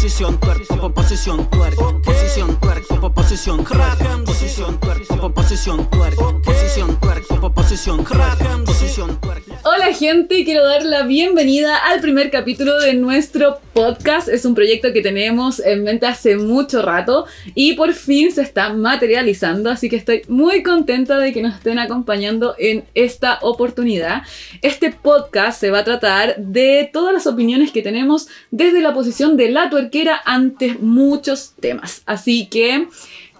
Posición twerk, posición twerk, posición twerk, posición twerk, posición twerk, posición twerk, posición twerk, posición twerk, posición twerk. Hola gente, quiero dar la bienvenida al primer capítulo de nuestro podcast. Es un proyecto que tenemos en mente hace mucho rato y por fin se está materializando, así que estoy muy contenta de que nos estén acompañando en esta oportunidad. Este podcast se va a tratar de todas las opiniones que tenemos desde la posición de la tuerquera ante muchos temas. Así que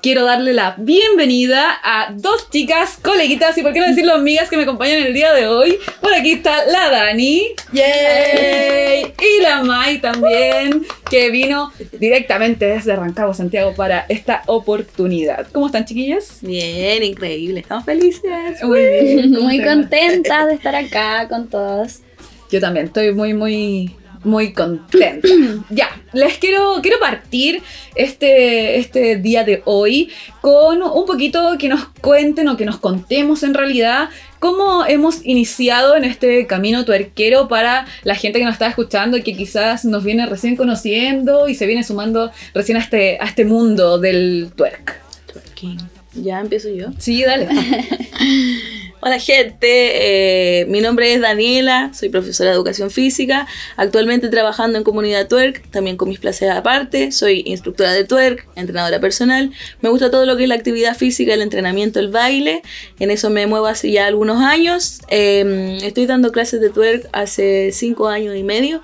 quiero darle la bienvenida a dos chicas, coleguitas y por qué no decirlo amigas que me acompañan el día de hoy. Por aquí está la Dani. ¡Yay! Y la Mai también, que vino directamente desde Rancagua, Santiago, para esta oportunidad. ¿Cómo están, chiquillas? Bien, increíble. Estamos felices. Muy bien. Muy contenta de estar acá con todos. Yo también estoy muy, muy, muy contenta. ya, les quiero, quiero partir este, este día de hoy con un poquito que nos cuenten o que nos contemos en realidad cómo hemos iniciado en este camino tuerquero para la gente que nos está escuchando y que quizás nos viene recién conociendo y se viene sumando recién a este, a este mundo del twerk. Twerking. Ya empiezo yo. Sí, dale. Hola gente, eh, mi nombre es Daniela, soy profesora de educación física, actualmente trabajando en comunidad twerk, también con mis clases aparte, soy instructora de twerk, entrenadora personal, me gusta todo lo que es la actividad física, el entrenamiento, el baile, en eso me muevo hace ya algunos años, eh, estoy dando clases de twerk hace cinco años y medio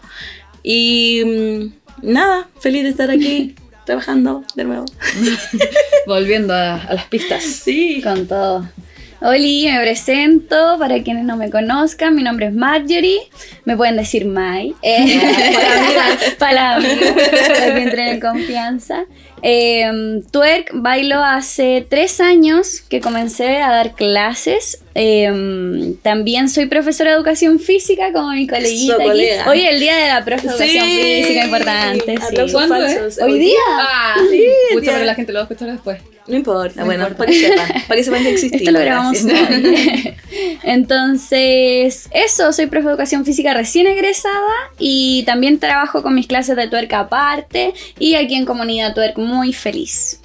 y mm, nada, feliz de estar aquí. Trabajando de nuevo. Volviendo a, a las pistas. Sí. Con todo. Oli, me presento para quienes no me conozcan. Mi nombre es Marjorie. Me pueden decir Mai. Eh, para amigos, para que entren en confianza. Eh, twerk bailo hace tres años que comencé a dar clases. Eh, también soy profesora de educación física como mi coleguita. Colega. Hoy es el día de la profe de educación Sí. física, importante. sí. Aplausos ¿Cuándo falsos. ¿Hoy día? Ah, Sí, Pucha, ya. pero la gente lo va a escuchar después. No importa, No bueno, importa. para que sepan, para que sepan que existimos. Esto lo grabamos. Entonces, eso, soy profe de educación física recién egresada y también trabajo con mis clases de tuerca aparte y aquí en Comunidad Tuerca muy feliz.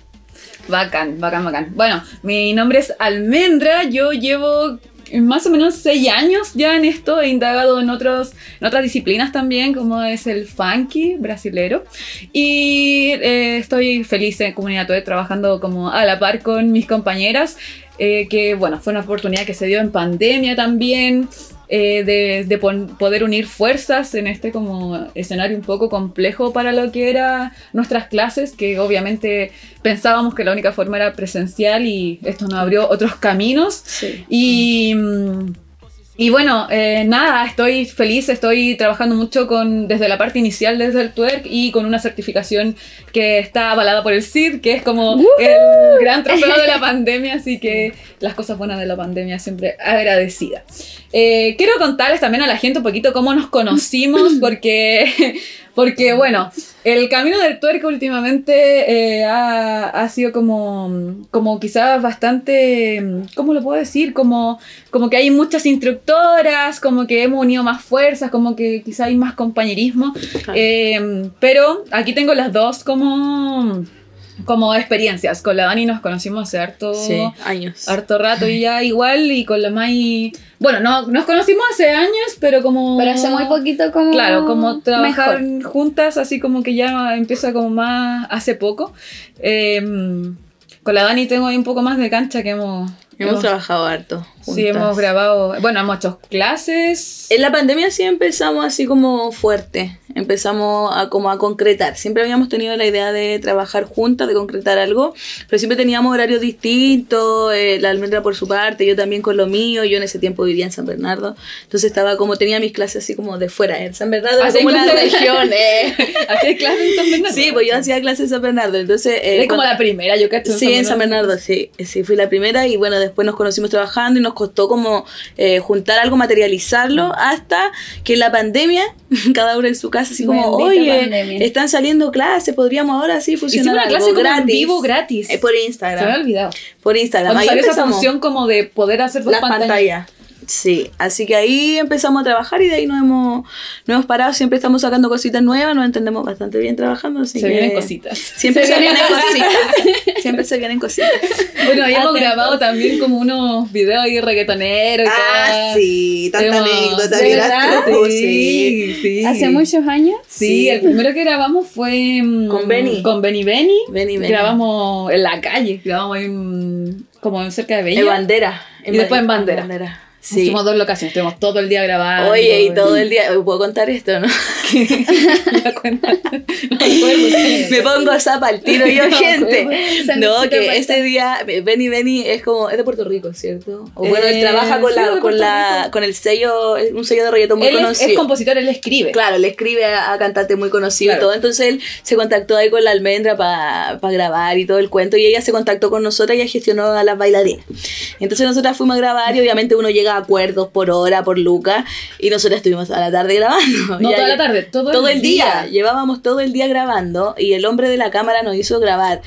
Bacán, bacán, bacán. Bueno, mi nombre es Almendra, yo llevo más o menos seis años ya en esto, he indagado en, otros, en otras disciplinas también, como es el funky brasilero, y eh, estoy feliz en Comunidad trabajando como a la par con mis compañeras, eh, que bueno, fue una oportunidad que se dio en pandemia también, eh, de, poder unir fuerzas en este como escenario un poco complejo para lo que eran nuestras clases, que obviamente pensábamos que la única forma era presencial y esto nos abrió otros caminos. Sí. Y, mm, y bueno, eh, nada, estoy feliz, estoy trabajando mucho con, desde la parte inicial, desde el twerk y con una certificación que está avalada por el CID, que es como el gran trofeo de la pandemia, así que las cosas buenas de la pandemia siempre agradecida. Eh, quiero contarles también a la gente un poquito cómo nos conocimos, porque, porque bueno, el camino del twerk últimamente eh, ha, ha sido como, como quizás bastante, ¿cómo lo puedo decir? Como, como que hay muchas instructoras, como que hemos unido más fuerzas, como que quizás hay más compañerismo. Eh, pero aquí tengo las dos como, como experiencias. Con la Dani nos conocimos hace harto, Sí, años. harto rato y ya igual, y con la Mai... Bueno, no, nos conocimos hace años, pero como... Pero hace muy poquito como... Claro, como trabajar mejor. juntas, así como que ya empieza como más hace poco. Eh, con la Dani tengo ahí un poco más de cancha que hemos... Hemos trabajado harto. Sí, juntas. hemos grabado... Bueno, hemos hecho clases... En la pandemia sí empezamos así como fuerte, empezamos a como a concretar. Siempre habíamos tenido la idea de trabajar juntas, de concretar algo, pero siempre teníamos horarios distintos, eh, la almendra por su parte, yo también con lo mío, yo en ese tiempo vivía en San Bernardo, entonces estaba como, tenía mis clases así como de fuera, en San Bernardo Así como la clases- región, eh. ¿Hacías clases en San Bernardo? Sí, pues yo hacía clases en San Bernardo, entonces... eh, Eres como la primera, yo cacho. Sí, en San Bernardo, sí, sí, fui la primera y bueno, después nos conocimos trabajando y nos costó como eh, juntar algo, materializarlo, hasta que en la pandemia, cada uno en su casa, así como, oye, pandemia. están saliendo clases, podríamos ahora sí Hicimos fusionar una algo clase como gratis. en vivo gratis. Eh, por Se me había Instagram. olvidado. Por Instagram. Cuando Ahí salió esa función como de poder hacer dos Las pantallas. pantallas. Sí, así que ahí empezamos a trabajar y de ahí nos hemos, nos hemos parado. Siempre estamos sacando cositas nuevas, nos entendemos bastante bien trabajando. Así Se que vienen cositas. Siempre se, vienen cositas. Siempre se vienen cositas. Bueno, ahí hemos grabado también como unos videos ahí reggaetoneros y Ah, sí, tanta Hemos- anécdota, tú, Sí, sí. Hace muchos años. Sí, Sí. el primero que grabamos fue mm, Con Benny. Con Benny Benny. Benny, Benny. Grabamos en la calle, grabamos ahí como cerca de Bella. En bandera. Y después en bandera. Sí. Hicimos dos locaciones, estuvimos todo el día grabando. Oye, y todo el día, ¿puedo contar esto, no? La cuenta. No recuerdo. Me pongo zapa al tiro yo, No, gente. No, que ese día, Benny Benny es como, es de Puerto Rico, ¿cierto? O bueno, él Eh, trabaja con, sí, la, con, la, con el sello, un sello de reggaetón muy Él conocido. es compositor, él escribe. Claro, le escribe a, a cantantes muy conocidos Claro. y todo. Entonces él se contactó ahí con la almendra para grabar y todo el cuento. Y ella se contactó con nosotras y ella gestionó a las bailarinas. Entonces nosotras fuimos a grabar y obviamente uno llega a acuerdos por hora, por lucas. Y nosotras estuvimos a la tarde grabando. No toda la tarde, todo, todo el día. Llevábamos todo el día grabando y el hombre de la cámara nos hizo grabar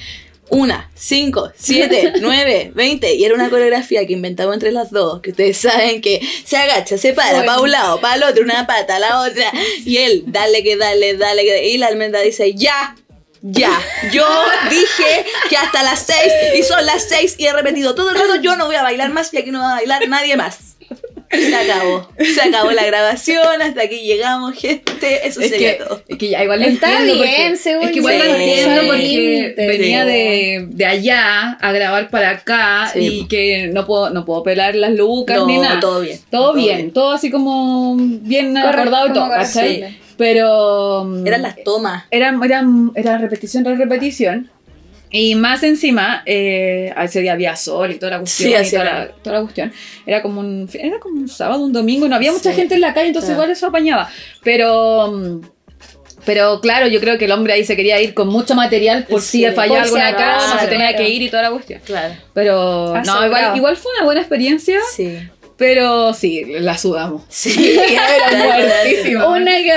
una, cinco, siete, nueve, veinte. Y era una coreografía que inventamos entre las dos, que ustedes saben que se agacha, se para, Bueno. para un lado, para el otro, una pata, la otra. Y él, dale que dale, dale que Y la almendra dice, ya. Ya, yo dije que hasta las seis y son las seis y he repetido todo el rato, yo no voy a bailar más y aquí no va a bailar nadie más. Se acabó, se acabó la grabación, hasta aquí llegamos, gente, eso Es sería que, todo. es que ya igual lo Está entiendo bien, porque- según Es que igual yo, lo entiendo sí. porque Sí. venía de, de allá a grabar para acá Sí. y que no puedo, no puedo pelar las lucas No, ni nada. todo bien. Todo, bien, todo así como bien Correcto, acordado y todo. Pero mm, Eran las tomas. eran, eran, era repetición tras repetición. Y más encima, eh, ese día había sol y toda la cuestión. Sí, y hacía toda, la, calor. toda la cuestión. Era como un, era como un sábado, un domingo. No había mucha Sí, gente en la calle, entonces claro. igual eso apañaba. Pero. mm, Pero claro, yo creo que el hombre ahí se quería ir con mucho material por si Sí, fallaba si alguna acaso, cama, se tenía claro. que ir y toda la cuestión. Claro. Pero no, Asegurado. igual, igual fue una buena experiencia, Sí. Pero sí, la sudamos. Sí. Era muertísima. Una que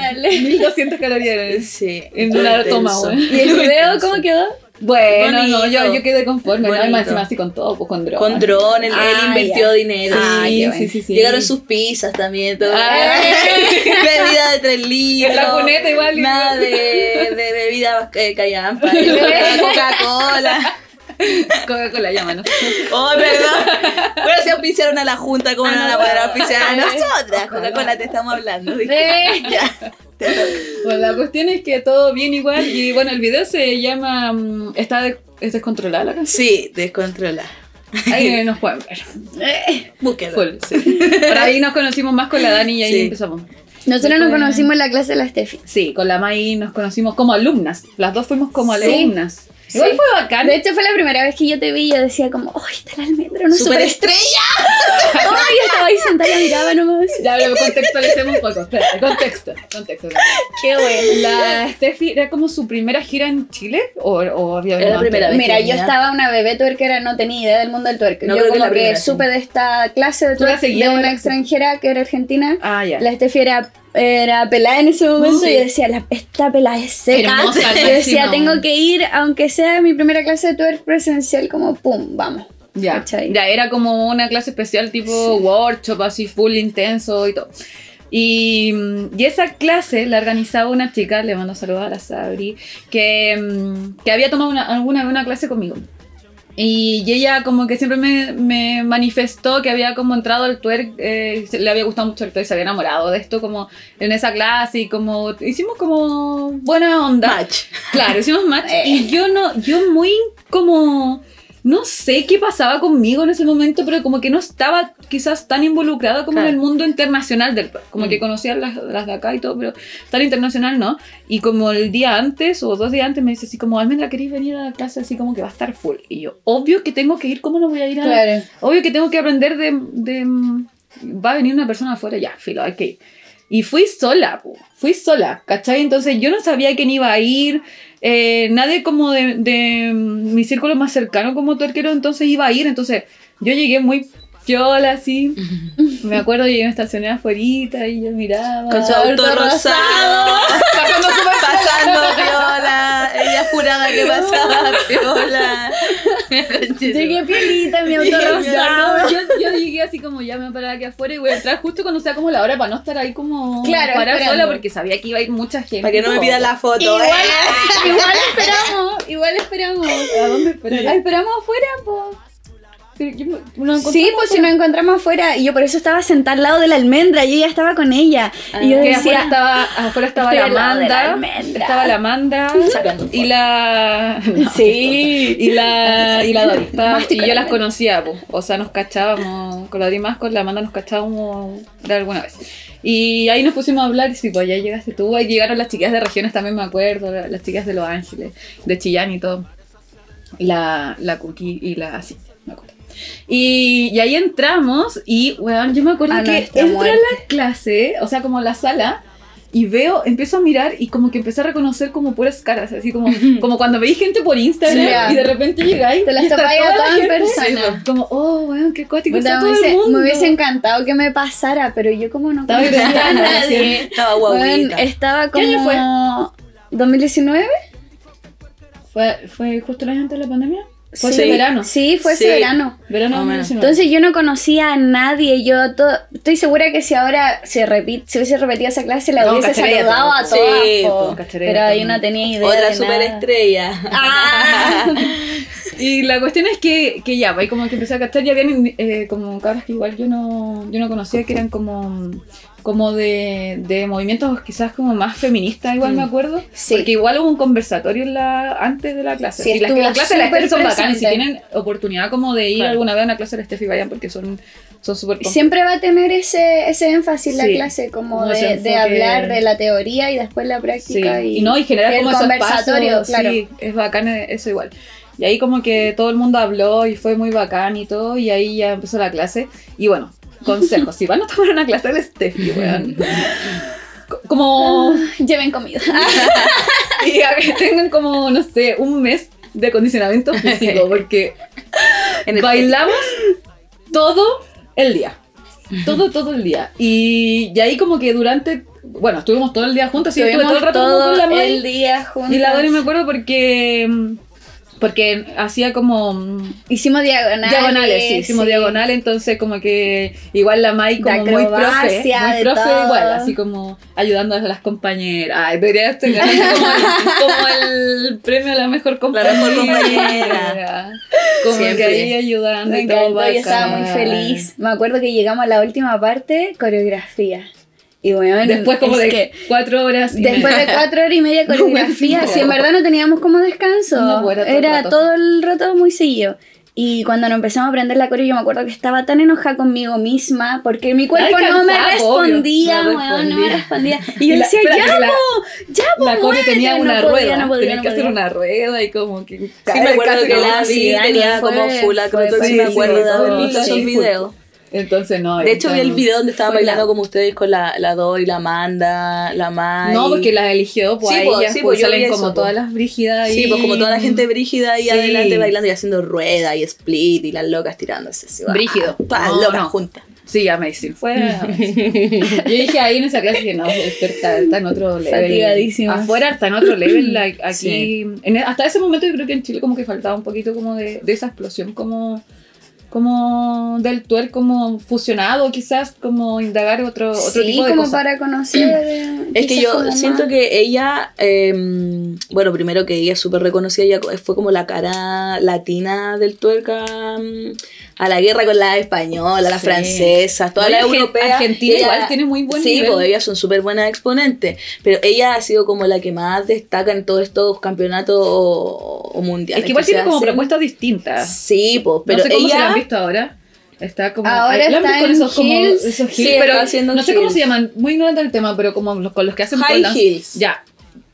dale. 1200 calorías. Sí. En una toma. ¿Y el video cómo quedó? Bueno, Bonito. no, yo, yo quedé conforme, ¿no? Y Bonito. más encima así con todo, pues con droga. Con dron, él, él Ah, invirtió ya. dinero. Sí, Ah, sí, sí, sí. Llegaron sus pizzas también. Todo. Ah. bebida de 3 litros. En la cuneta igual. Nada de, de bebida eh, callampa. Coca-Cola. Coca-Cola, llámanos. Oh, perdón. Bueno, se auspiciaron a la junta, ¿cómo no la podrán auspiciar a nosotras? Coca-Cola te estamos hablando. Eh, Ya. Bueno, la cuestión es que todo bien igual. Y bueno, el video se llama. mm, Está de- es descontrolada la canción. Sí, descontrola. Ahí nos pueden ver. Full, sí. Por ahí nos conocimos más con la Dani y ahí Sí. empezamos. Nosotros nos conocimos en la clase de la Steffi. Sí, con la Mai nos conocimos como alumnas. Las dos fuimos como Sí. alumnas. Igual Sí. fue bacán. De hecho, fue la primera vez que yo te vi y yo decía como, ¡ay, está la almendra! Una Superestrella. superestrella! ¡Ay, estaba ahí sentada y miraba nomás! Ya, pero contextualicemos un poco. Espera, contexto, contexto. ¡Qué bueno! La Steffi era como su primera gira en Chile o, o había Era la primera vez. Mira, yo estaba una bebé tuerquera, no tenía idea del mundo del tuerque. No, yo que como que, sí. supe de esta clase de ¿Tú la tuerque de una extranjera que era argentina. Ah, ya. La Steffi era, era pelada en ese momento y yo decía, la, esta pelada es seca. Hermosa, yo decía, tengo que ir, aunque sea mi primera clase de twerk presencial, como pum, vamos. Ya, ¿Cachai? ya era como una clase especial tipo workshop, así full intenso y todo. Y, y esa clase la organizaba una chica, le mando saludos a la Sabri, que, mm, que había tomado una, alguna una clase conmigo. Y, ella como que siempre me, me manifestó que había como entrado al twerk, eh, le había gustado mucho el twerk, se había enamorado de esto como en esa clase y como hicimos como buena onda. Match. Claro, hicimos match Eh. y yo no, yo muy como, no sé qué pasaba conmigo en ese momento, pero como que no estaba quizás tan involucrada como Claro. en el mundo internacional del. Como Mm. que conocía las, las de acá y todo, pero tan internacional no. Y como el día antes o dos días antes me dice así como, Almendra, ¿queréis venir a la clase así como que va a estar full? Y yo, obvio que tengo que ir, ¿cómo no voy a ir a Claro. Obvio que tengo que aprender de, de- Va a venir una persona afuera, ya, filo, hay que ir. Y fui sola, fui sola, ¿cachai? Entonces yo no sabía quién iba a ir, eh, nadie como de, de mi círculo más cercano como tuerquero entonces iba a ir, entonces yo llegué muy fiola así, me acuerdo, llegué me estacioné afuera y yo miraba. Con su auto rosado. pasando Pasando piola. Ella juraba que pasaba piola. Llegué pielita, mi auto rosado. yo, yo llegué así como ya me voy a parar aquí afuera y voy a entrar justo cuando sea como la hora para no estar ahí como Claro, parada esperando. sola porque sabía que iba a ir mucha gente. Para que no me pidan la foto. Igual, ¿eh? igual esperamos, igual esperamos. ¿A dónde esperar? Ah, esperamos afuera, po. Pero yo me- no Sí, pues si nos encontramos afuera. Y yo por eso estaba sentada al lado de la almendra. Yo ya estaba con ella. y yo afuera decía, estaba, afuera estaba la Amanda, estaba la Amanda y la no, sí. y la y la Dori Estaba- Más y yo las conocía, po. o sea, nos cachábamos con la Dori más con la Amanda nos cachábamos de alguna vez. Y ahí nos pusimos a hablar y sí, pues ya llegaste tú, ahí llegaron las chicas de regiones también me acuerdo, la- las chicas de Los Ángeles, de Chillán y todo. La la Cookie y la sí, me acuerdo. Y, y ahí entramos y, weón, yo me acuerdo A que nuestra entro a muerte. la clase, o sea, como la sala, y veo, empiezo a mirar y como que empecé a reconocer como puras caras, así como, como cuando veis gente por Instagram Sí, y de repente llegáis Te las y está a toda la todas en gente, persona. sí, como, oh, weón, qué cuático está me, todo el hubiese, mundo. me hubiese encantado que me pasara, pero yo como no Estaba conocía a nadie. Estaba Bueno, guaguita. estaba ¿Qué año como... ¿2019? ¿Fue, ¿Fue justo el año antes de la pandemia? Fue Sí. ese verano. Sí, fue Sí. ese verano. Verano Más o menos. 2019. Entonces yo no conocía a nadie, yo to- estoy segura que si ahora se repite, si hubiese repetido esa clase la No, hubiese saludado a todo. todas, Sí, po. pero todo. yo no tenía idea Otra superestrella. Ah. Y la cuestión es que, que ya, pues como que empecé a cachar, ya habían eh, como cabras que igual yo no, yo no conocía, que eran como, como de, de movimientos quizás como más feministas, igual me acuerdo. Sí. Porque igual hubo un conversatorio en la, antes de la clase. Sí, y las, las clases de la Steffi son bacanas, si tienen oportunidad como de ir Claro. alguna vez a una clase de la Steffi, vayan porque son son súper. Siempre va a tener ese, ese énfasis la Sí, clase, como de, de hablar de la teoría y después la Sí, práctica. y, y, no, y generar como esos conversatorio, espacios, claro. sí, es bacán eso igual. Y ahí como que todo el mundo habló y fue muy bacán y todo, y ahí ya empezó la clase. Y bueno, consejos, si van a tomar una clase del Steffi, weón. co- Como Lleven comida. y a que tengan como, no sé, un mes de acondicionamiento físico, porque En el- bailamos todo el día. Todo, todo el día. Y, y ahí como que durante, bueno, estuvimos todo el día juntos, sí, estuve todo el rato como con la todo el día juntos. Y la Dori me acuerdo porque mm, porque hacía como mm, Hicimos diagonales. diagonales, sí, hicimos sí. diagonales, entonces como que igual la Mai como muy profe, muy profe todo. igual, así como ayudando a las compañeras. Ay, debería estar ganando como, el- como el premio a la mejor compañera. mejor compañera. Como Siempre. que ahí ayudando Me y todo encantó, yo estaba muy feliz. Me acuerdo que llegamos a la última parte, coreografía. Y bueno, Después como de que cuatro horas y después de media. cuatro horas y media coreografía, No, si en verdad no teníamos como descanso, No, era todo el era rato. todo el rato muy seguido. Y cuando nos empezamos a aprender la coreo, yo me acuerdo que estaba tan enojada conmigo misma porque mi cuerpo Ay, no me respondía, No weón, no me respondía. respondía. Y yo Y la- decía, ya, la- po, ya, po, La Core tenía muévete". una rueda, no podía, tenía no que hacer una rueda y como que Sí, me acuerdo que la vi, tenía como full acrobacia, fue sí me acuerdo de esos videos. Entonces no. De hecho, vi el video donde la- bailando como ustedes con la, la Dori, la Amanda, la Mai. No, porque las eligió, pues Sí, a pues, ellas sí, pues, salen como todas pues. las brígidas Sí, y... pues como toda la gente brígida ahí Sí. adelante bailando y haciendo rueda y split y las locas tirándose. así, Brígido. Todas No, locas no. juntas. Sí, amazing. Fue amazing. Yo dije ahí en esa clase que no, está, está en otro level. Afuera está en otro level. like, aquí, Sí. en- hasta ese momento yo creo que en Chile como que faltaba un poquito como de, de esa explosión como como del tuer como fusionado quizás como indagar otro, otro Sí, tipo de como cosas. para conocer. eh, Es que yo siento más. que ella, eh, bueno, primero que ella es súper reconocida, ella fue como la cara latina del tuerca mm, a la guerra con las españolas, las Sí. francesas, todas las europeas. Argentina ella- igual tiene muy buen Sí, nivel. pues ellas son súper buenas exponentes, pero ella ha sido como la que más destaca en todos estos campeonatos o, o mundiales. es que igual se tiene como hacen. propuestas distintas Sí, pues, pero no sé cómo se la ella... han visto ahora. Está como. Ahora ay, ¿la han está con en esos como. heels. Esos Sí, heels, está pero haciendo no sé cómo se llaman. Muy ignorante del tema, pero como los, con los que hacen High pole dance. heels. Ya.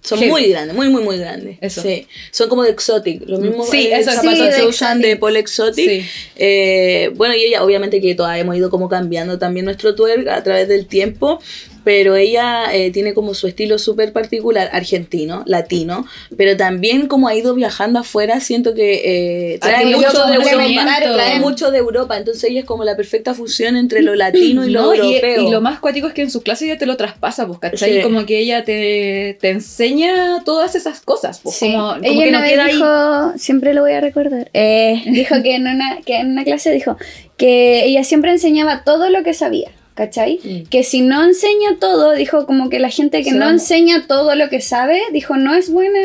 Son Heavy. muy grandes, muy, muy, muy grandes. Eso. Sí. Son como de exotic. Los mismos Sí, eh, eso es zapatos sí, se usan exotic. de pole exotic. Sí. Eh, bueno, y ella, obviamente que todas hemos ido como cambiando también nuestro twerk a través del tiempo. Pero ella eh, tiene como su estilo súper particular, argentino, latino, pero también como ha ido viajando afuera, siento que eh, Ah, trae mucho de Europa, trae mucho de Europa, entonces ella es como la perfecta fusión entre lo latino y lo No, y, europeo. y lo más cuático es que en sus clases ya te lo traspasa, pues, ¿cachai? Sí. Como que ella te, te enseña todas esas cosas, pues, Sí. como, como Ella que no queda ahí. dijo, siempre lo voy a recordar, eh, dijo que en, una, que en una clase dijo que ella siempre enseñaba todo lo que sabía, ¿cachai? Mm. Que si no enseña todo, dijo como que la gente que no enseña todo lo que sabe, dijo no es buena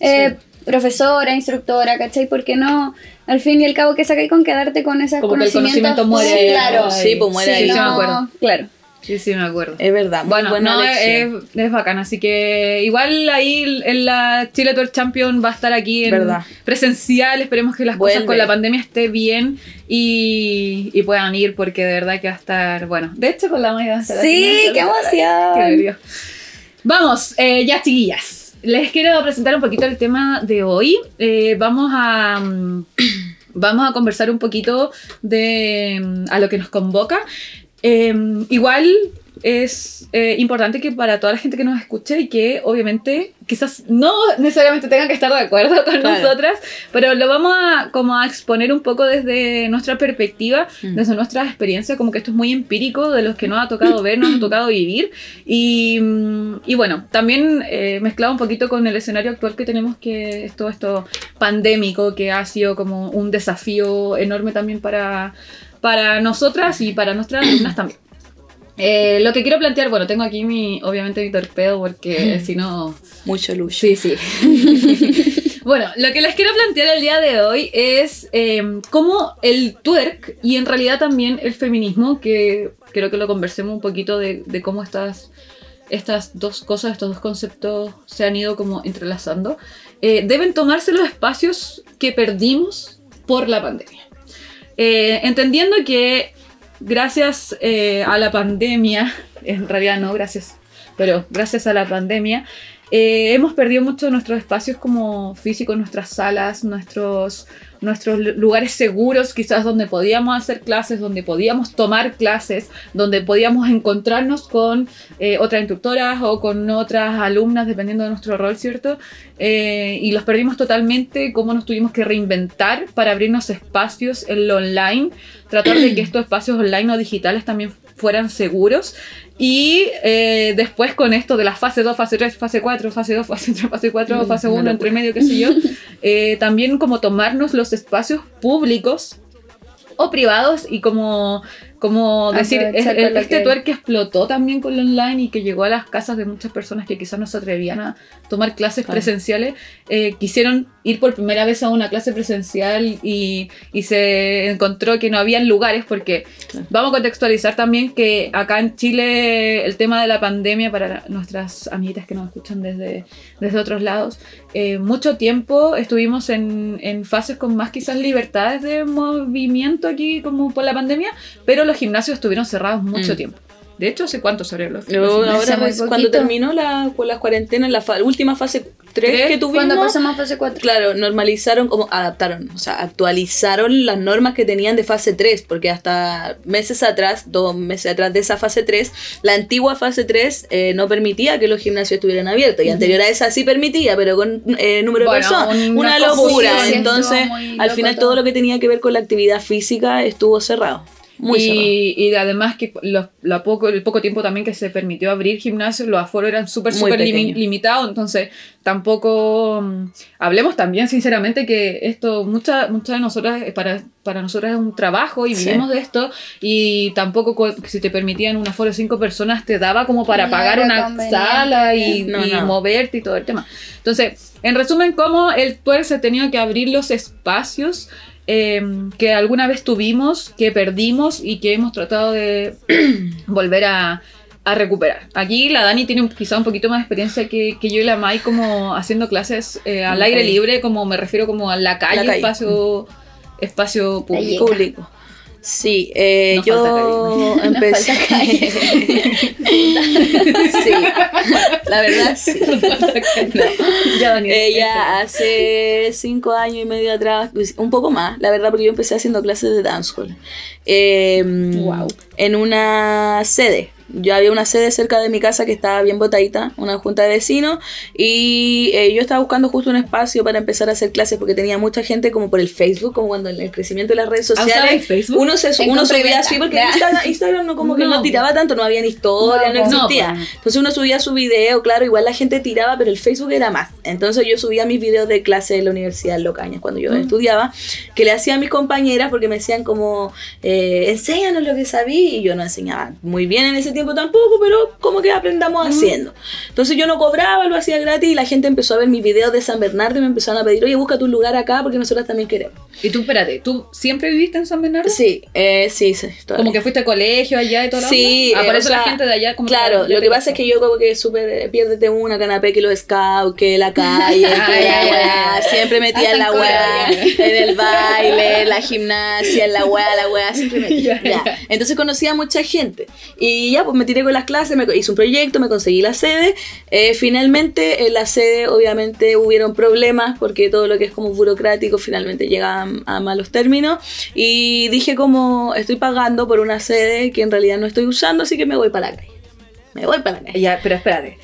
eh, profesora, instructora, ¿cachai? Porque no, al fin y al cabo, que sacáis con quedarte con esos Como que el conocimientos? conocimiento muere. Sí, claro. Sí, pues muere sí, ahí. Sí, me no, acuerdo. Claro. Sí, sí, me acuerdo. Es verdad, muy Bueno, buena no, es, es bacán, así que igual ahí en la Chile Tour Champion va a estar aquí en Verdad. presencial, esperemos que las cosas con la pandemia esté bien y, y puedan ir porque de verdad que va a estar, bueno, de hecho con la Maya va a estar Sí, qué emoción. Vamos, eh, ya chiquillas. Les quiero presentar un poquito el tema de hoy. Eh, vamos a mm, vamos a conversar un poquito de mm, a lo que nos convoca. Eh, igual es eh, importante que para toda la gente que nos escuche y que obviamente quizás no necesariamente tengan que estar de acuerdo con Claro. nosotras, pero lo vamos a como a exponer un poco desde nuestra perspectiva, Mm. desde nuestra experiencia, como que esto es muy empírico de los que nos ha tocado ver, nos ha tocado vivir y, mm, y bueno, también eh, mezclado un poquito con el escenario actual que tenemos que es todo esto pandémico que ha sido como un desafío enorme también para, para nosotras y para nuestras alumnas también. Eh, lo que quiero plantear, bueno, tengo aquí mi, obviamente mi torpedo porque si no... Mucho luz. Sí, sí. bueno, lo que les quiero plantear el día de hoy es eh, cómo el twerk y en realidad también el feminismo, que creo que lo conversemos un poquito de, de cómo estas, estas dos cosas, estos dos conceptos se han ido como entrelazando, eh, deben tomarse los espacios que perdimos por la pandemia. Eh, entendiendo que gracias eh, a la pandemia, en realidad no gracias, pero gracias a la pandemia, eh, hemos perdido mucho de nuestros espacios como físicos, nuestras salas, nuestros, nuestros lu- lugares seguros, quizás donde podíamos hacer clases, donde podíamos tomar clases, donde podíamos encontrarnos con eh, otras instructoras o con otras alumnas, dependiendo de nuestro rol, ¿cierto? Eh, y los perdimos totalmente, cómo nos tuvimos que reinventar para abrirnos espacios en lo online, tratar de que estos espacios online o digitales también fueran seguros. Y eh, después con esto de la fase 2, fase 3, fase 4, fase 2, fase 3, fase 4, Mm, fase una 1, entre medio, qué sé yo, eh, también como tomarnos los espacios públicos o privados y como, como decir, es, el- este que- twerk que explotó también con lo online y que llegó a las casas de muchas personas que quizás no se atrevían a tomar clases Claro. presenciales, eh, quisieron ir por primera vez a una clase presencial y, y se encontró que no habían lugares porque Claro. vamos a contextualizar también que acá en Chile el tema de la pandemia para nuestras amiguitas que nos escuchan desde, desde otros lados, eh, mucho tiempo estuvimos en, en fases con más quizás libertades de movimiento aquí como por la pandemia, pero los gimnasios estuvieron cerrados mucho Mm. tiempo. De hecho, ¿hace cuánto se abrieron los Luego, gimnasios? ahora, pues, cuando poquito. terminó la, con las cuarentenas, la fa- última fase 3 Tres, que tuvimos, Cuando pasamos a fase 4. claro, normalizaron, como adaptaron, o sea, actualizaron las normas que tenían de fase 3, porque hasta meses atrás, dos meses atrás de esa fase 3, la antigua fase 3 eh, no permitía que los gimnasios estuvieran abiertos, y anterior a esa sí permitía, pero con eh, número Bueno, de personas, una locura. Entonces, al final todo. todo lo que tenía que ver con la actividad física estuvo cerrado. Muy y, y además que lo, lo poco, el poco tiempo también que se permitió abrir gimnasios, los aforos eran súper, súper pequeños. limitados, entonces tampoco... mm, hablemos también sinceramente que esto, muchas muchas de nosotras, eh, para, para nosotras es un trabajo y Sí. vivimos de esto y tampoco co- si te permitían un aforo de cinco personas te daba como para No pagar una sala y, No, y no. moverte y todo el tema. Entonces, en resumen, cómo el twerk se ha tenido que abrir los espacios eh, que alguna vez tuvimos, que perdimos y que hemos tratado de volver a, a recuperar. Aquí la Dani tiene un- quizá un poquito más de experiencia que, que yo y la Mai como haciendo clases eh, al aire libre, como me refiero como a la calle, calle. espacio, espacio público. Sí, eh, Nos yo empecé. falta calle. sí, la verdad sí. No. Ya, Dani, Ella hace cinco años y medio atrás, pues, un poco más, la verdad, porque yo empecé haciendo clases de dancehall. Eh, Wow. En una sede Yo había una sede cerca de mi casa que estaba bien botadita, una junta de vecinos, y eh, yo estaba buscando justo un espacio para empezar a hacer clases porque tenía mucha gente como por el Facebook, como cuando en el crecimiento de las redes ¿Ah, sociales. Facebook? Uno, se, uno subía así porque. Instagram, Instagram no como que no, No, tiraba tanto, no había ni historia, no, No, existía. no, pues. Entonces uno subía su video, claro, igual la gente tiraba, pero el Facebook era más. Entonces yo subía mis videos de clase de la Universidad de Locañas cuando Mm. yo estudiaba, que le hacía a mis compañeras porque me decían como, eh, enséñanos lo que sabí, y yo no enseñaba muy bien en ese tiempo tampoco, pero como que aprendamos Mm. haciendo. Entonces yo no cobraba, lo hacía gratis y la gente empezó a ver mis videos de San Bernardo y me empezaron a pedir, oye, busca tu lugar acá porque nosotros también queremos. Y tú, espérate, ¿tú siempre viviste en San Bernardo? Sí, eh, sí, sí. todavía. Como que fuiste a colegio allá y todo Sí, Ah, por eh, eso o la gente de allá como Claro, ya lo que pasa es que yo como que súper piérdete una canapé que los scouts, que la calle, que Ah, la weá, siempre metía Hasta en la weá, en el baile, en la gimnasia, en la weá, la weá, siempre metía. Ya. Entonces conocí a mucha gente y ya pues me tiré con las clases, me hice un proyecto, me conseguí la sede. Eh, finalmente en la sede obviamente hubieron problemas porque todo lo que es como burocrático finalmente llega a, a malos términos y dije como estoy pagando por una sede que en realidad no estoy usando, así que me voy para la calle. Me voy para la calle. Ya, pero espérate.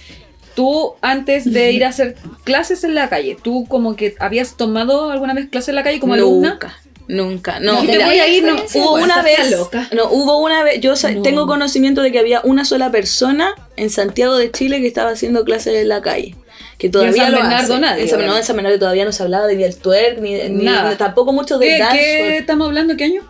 Tú, antes de ir a hacer clases en la calle, ¿tú como que habías tomado alguna vez clases en la calle como alumna? Nunca, nunca. No, No te mira, voy a ir, no. hubo una vez, loca. no, hubo una vez, yo No. tengo conocimiento de que había una sola persona en Santiago de Chile que estaba haciendo clases en la calle. Que todavía San lo Bernardo hace. nadie, En San, no, en San Bernardo todavía no se hablaba de del twerk, ni, ni- tampoco mucho del ¿Qué, dance. qué estamos hablando? ¿Qué año?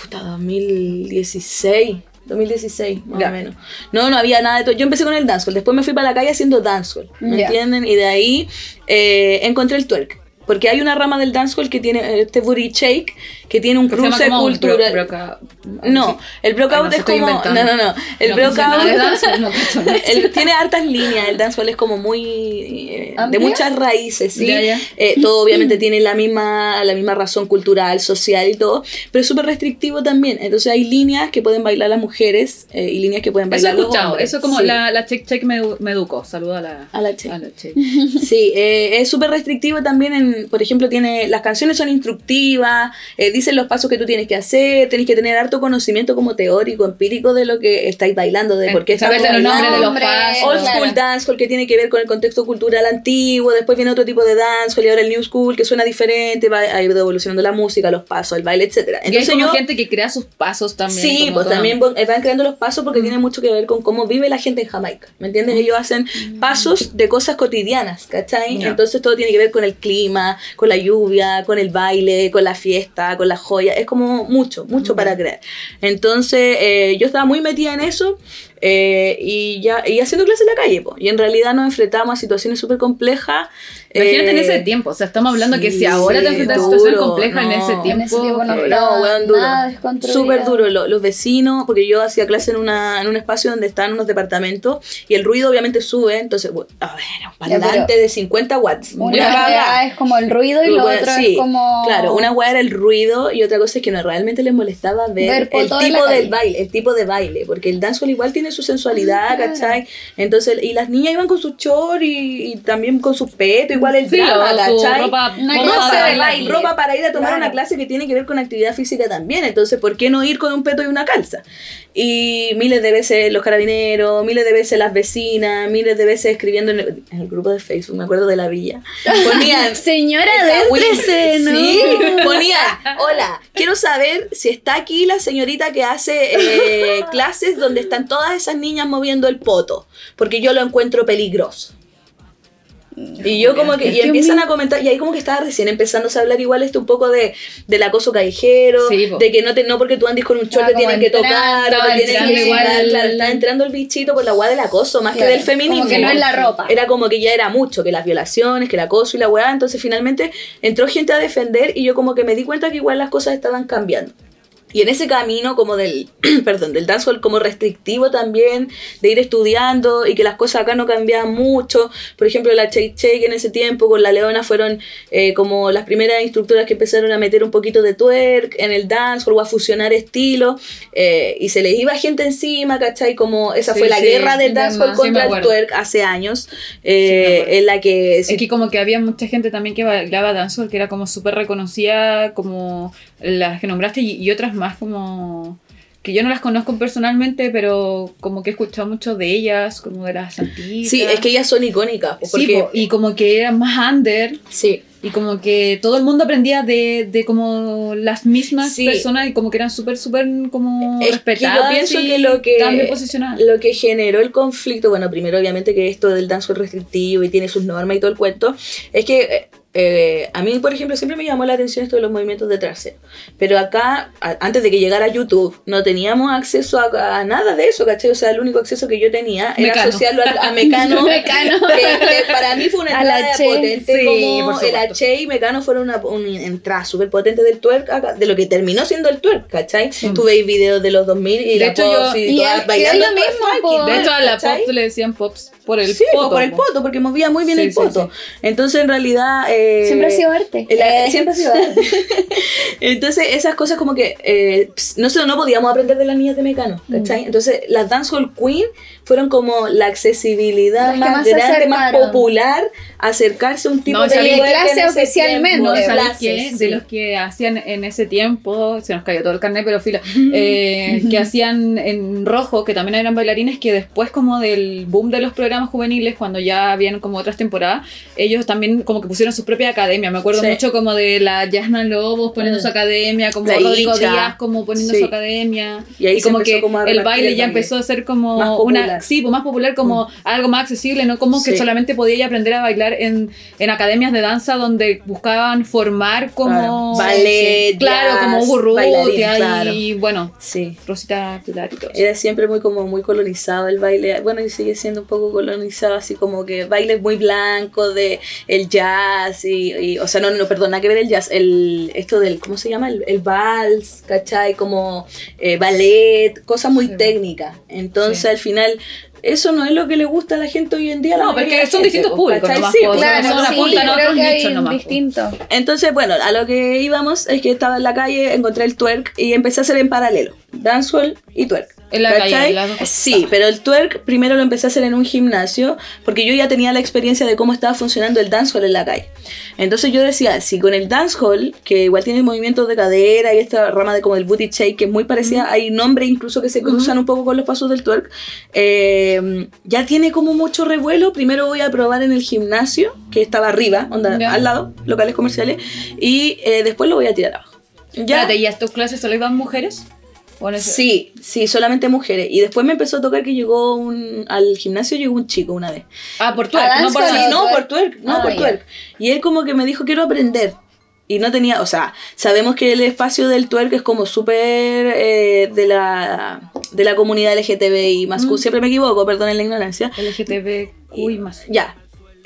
Puta, 2016. 2016, más o menos. No, no había nada de todo. Yo empecé con el dancehall, después me fui para la calle haciendo dancehall, ¿me entienden? Y de ahí eh, encontré el twerk. Porque hay una rama del dancehall que tiene este booty shake, que tiene un cruce cultural. bro- broca- no, el se es como. No, no, no. El No danza, no tiene hartas líneas, el dancehall es como muy eh, de muchas raíces, ¿sí? Ya, ya. Eh, todo obviamente tiene la misma, la misma razón cultural, social y todo, pero es súper restrictivo también. Entonces hay líneas que pueden bailar las mujeres eh, y líneas que pueden Eso he bailar los escuchado. hombres. Eso como Sí. la, la Check Check me, me educó. Saluda a la, A la Check. a la Check. Sí, eh, es súper restrictivo también, en, por ejemplo, tiene las canciones son instructivas, eh, dicen los pasos que tú tienes que hacer, tenés que tener harto conocimiento como teórico, empírico de lo que estáis bailando, de por qué los nombres de los pasos. Old Claro. school dancehall que tiene que ver con el contexto cultural antiguo, después viene otro tipo de dancehall y ahora el new school que suena diferente, va ha ido evolucionando la música, los pasos, el baile, etcétera. y hay Entonces como yo gente que crea sus pasos también. Sí, como pues también van van creando los pasos porque tiene mucho que ver con cómo vive la gente en Jamaica. ¿Me entiendes? Ellos hacen pasos de cosas cotidianas, ¿cachai? Entonces todo tiene que ver con el clima, con la lluvia, con el baile, con la fiesta, con la joya. Es como mucho, mucho para crear. Entonces eh, yo estaba muy metida en eso. eh, y ya y haciendo clases en la calle, po. y en realidad nos enfrentamos a situaciones súper complejas. Imagínate en eh, ese tiempo, o sea, estamos hablando que sí, si ahora te sí, enfrentas a duro, situaciones complejas en no. ese En tiempo, En ese tiempo no eh, no, weón, duro. Súper duro. Lo- los vecinos, porque yo hacía clase en, una, en un espacio donde están unos departamentos y el ruido obviamente sube, entonces, bueno, a ver, un parlante de 50 watts. Una weá es como el ruido y lo Bueno, otro sí, es como. Claro, una weá era el ruido y otra cosa es que no realmente les molestaba ver, Ver el en tipo del baile, el tipo de baile, porque el dancehall igual tiene su sensualidad, Ah. ¿cachai? Entonces, y las niñas iban con su short y, y también con su peto, igual el Sí, drama, ¿cachai? ropa, Una ropa para de bailar. baile. ropa para ir a tomar Claro. una clase que tiene que ver con actividad física también. Entonces, ¿por qué no ir con un peto y una calza? Y miles de veces los carabineros, miles de veces las vecinas, miles de veces escribiendo en el, en el grupo de Facebook, me acuerdo de la villa. Ponían. Señora, déntrese, ¿no? Sí, ponían, hola, quiero saber si está aquí la señorita que hace eh, clases donde están todas esas niñas moviendo el poto, porque yo lo encuentro peligroso. Y yo como que, y empiezan a comentar, y ahí como que estaba recién empezándose a hablar igual esto un poco de, del acoso callejero, Sí, de que no te, no porque tú andes con un short te tienen que tocar, te tienen que igual claro, está entrando el bichito por la guada del acoso, más que del feminismo. Como que no es la ropa. Era como que ya era mucho, que las violaciones, que el acoso y la weá. Entonces finalmente entró gente a defender y yo como que me di cuenta que igual las cosas estaban cambiando. Y en ese camino como del, perdón, del dancehall como restrictivo también, de ir estudiando y que las cosas acá no cambiaban mucho. Por ejemplo, la Shake Shake en ese tiempo con la Leona fueron eh, como las primeras instructoras que empezaron a meter un poquito de twerk en el dancehall o a fusionar estilos. eh, y se les iba gente encima, ¿cachai? Como esa Sí, fue la sí, guerra del de dancehall. Sí, contra el twerk hace años, eh, en la que... Es que como que había mucha gente también que bailaba dancehall, que era como súper reconocida, como las que nombraste, y, y otras más como que yo no las conozco personalmente, pero como que he escuchado mucho de ellas, como de las santitas. Sí, es que ellas son icónicas. pues, Sí, Porque, po, y como que eran más under, sí. y como que todo el mundo aprendía de, de como las mismas Sí. personas, y como que eran súper, súper como Es que yo respetadas. pienso y que lo que-. Lo que generó el conflicto, bueno, primero obviamente que esto del dancehall restrictivo y tiene sus normas y todo el cuento, es que eh, a mí, por ejemplo, siempre me llamó la atención esto de los movimientos de trasero. Pero acá, a- antes de que llegara YouTube, no teníamos acceso a, a nada de eso, ¿cachai? O sea, el único acceso que yo tenía era Mecano. asociarlo a, a Mecano. Mecano. Que, que para mí fue una entrada potente Sí, como el. H y Mecano fueron una, una entrada súper potente del twerk, acá, de lo que terminó siendo el twerk, ¿cachai? Tú veis videos de los 2000 y De la hecho, pops yo- y y todas bailando es lo mismo. De hecho, a la ¿cachai? pop le decían pops por el Sí, poto. por el po. poto, porque movía muy bien Sí, el sí, poto. Entonces, en realidad. eh, Siempre ha sido arte. la- Eh. siempre ha sido arte. Entonces, esas cosas como que. eh, no sé, no podíamos aprender de las niñas de Mecano, ¿cachai? Mm. Entonces, las Dancehall Queen fueron como la accesibilidad más, más grande, más popular, acercarse a un tipo No, de en Clase oficialmente. No, de ¿sabes clases, qué? sí. De los que hacían en ese tiempo, se nos cayó todo el carnet, pero filo, eh, que hacían en rojo, que también eran bailarines, que después como del boom de los programas juveniles, cuando ya habían como otras temporadas, ellos también como que pusieron su propia academia. Me acuerdo Sí. mucho como de la Yasna Lobos poniendo Mm. su academia, como La Rodrigo Icha. Díaz como poniendo Sí. su academia. Y ahí se como que como el baile ya empezó a ser como Más una, sí, pues más popular, como algo más accesible, no como que Sí. solamente podía ella aprender a bailar en, en academias de danza donde buscaban formar como Claro. Ballet, claro, como Hugo claro. y bueno, Sí. Rosita Pilar y todo. Era siempre muy como muy colonizado el baile, bueno y sigue siendo un poco colonizado, así como que bailes muy blancos de el jazz y, y- o sea no no perdón nada que ver el jazz, el esto del ¿cómo se llama? el, el vals, ¿cachai? Como eh, ballet, cosas muy Sí. técnicas. Entonces Sí. al final eso no es lo que le gusta a la gente hoy en día. la No, porque la son distintos pues, públicos Sí, pues, pues, Claro, son sí, apuntan a otros nichos nomás, distinto. Entonces, bueno, a lo que íbamos es que estaba en la calle, encontré el twerk y empecé a hacer en paralelo, dancehall y twerk. En la calle, dos cosas. Sí, pero el twerk primero lo empecé a hacer en un gimnasio porque yo ya tenía la experiencia de cómo estaba funcionando el dancehall en la calle. Entonces yo decía, si con el dancehall, que igual tiene movimientos de cadera y esta rama de como el booty shake, que es muy parecida, hay nombres incluso que se cruzan un poco con los pasos del twerk, eh, ya tiene como mucho revuelo. Primero voy a probar en el gimnasio, que estaba arriba, onda, al lado, locales comerciales, y eh, después lo voy a tirar abajo. ¿Ya? Espérate, ¿y a tus clases solo iban mujeres? ¿O en ese- Sí, sí, solamente mujeres. Y después me empezó a tocar que llegó un, al gimnasio llegó un chico una vez. Ah, por tu A no por Sí, no, twerk. por twerk, no, Ah, por twerk. Y él como que me dijo, quiero aprender. Y no tenía, o sea, sabemos que el espacio del twerk es como súper eh, de, la, de la comunidad LGTBI más Mm. Siempre me equivoco, perdonen la ignorancia. LGTBQI más. Ya.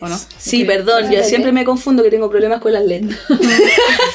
¿O no? Sí, perdón, yo siempre me confundo que tengo problemas con las letras.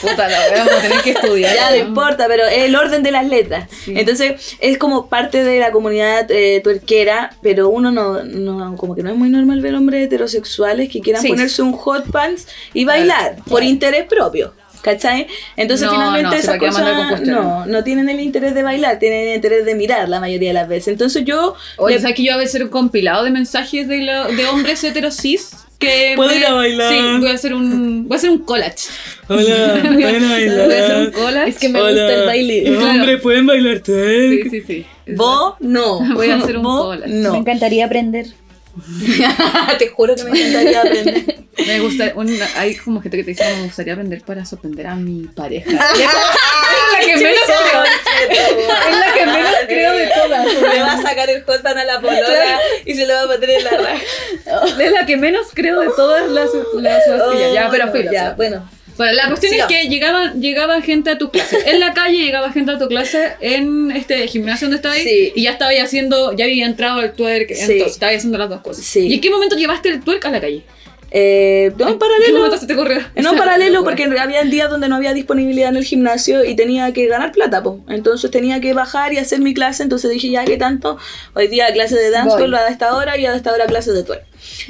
Puta, la voy a tener que estudiar. ya no importa, pero es el orden de las letras. Sí. Entonces, es como parte de la comunidad eh, tuerquera, pero uno no, no, como que no es muy normal ver hombres heterosexuales que quieran Sí. ponerse un hot pants y bailar por claro. interés propio. ¿Cachai? Entonces No, finalmente no, esas cosas no, no tienen el interés de bailar, tienen el interés de mirar la mayoría de las veces. Entonces yo Oye, le- ¿sabes que yo a hacer un compilado de mensajes de, lo- de hombres heteros cis? Que ¿Puedo me- ir a bailar? Sí, voy a hacer un, voy a hacer un collage. Hola, voy, a, voy a hacer un collage. Es que me gusta el baile. Los hombres pueden bailar twerk. Sí, sí, sí. Vos no. Voy a hacer un collage. Me encantaría aprender. Te juro que me encantaría aprender. Me gusta, un- hay como gente que te dice, me gustaría aprender para sorprender a mi pareja. Es la que menos creo. Es la que menos creo de todas. Le va a sacar el hot pan a la polola y se lo va a poner en la raja. Es la que menos creo de todas las, las pastillas. ya, pero filo. Ya, bueno. Bueno, la cuestión Sigamos. es que llegaba, llegaba gente a tu clase. En la calle llegaba gente a tu clase en este gimnasio donde estabas Sí. y ya estaba ahí haciendo, ya había entrado el twerk, Sí. entonces estaba haciendo las dos cosas. Sí. ¿Y en qué momento llevaste el twerk a la calle? Eh, no, en ¿En qué paralelo. momento se te ocurrió? No, en paralelo, porque había días donde no había disponibilidad en el gimnasio y tenía que ganar plata, po. Entonces tenía que bajar y hacer mi clase. Entonces dije, ya que tanto, hoy día clase de Voy. dancehall a esta hora y a esta hora clase de twerk.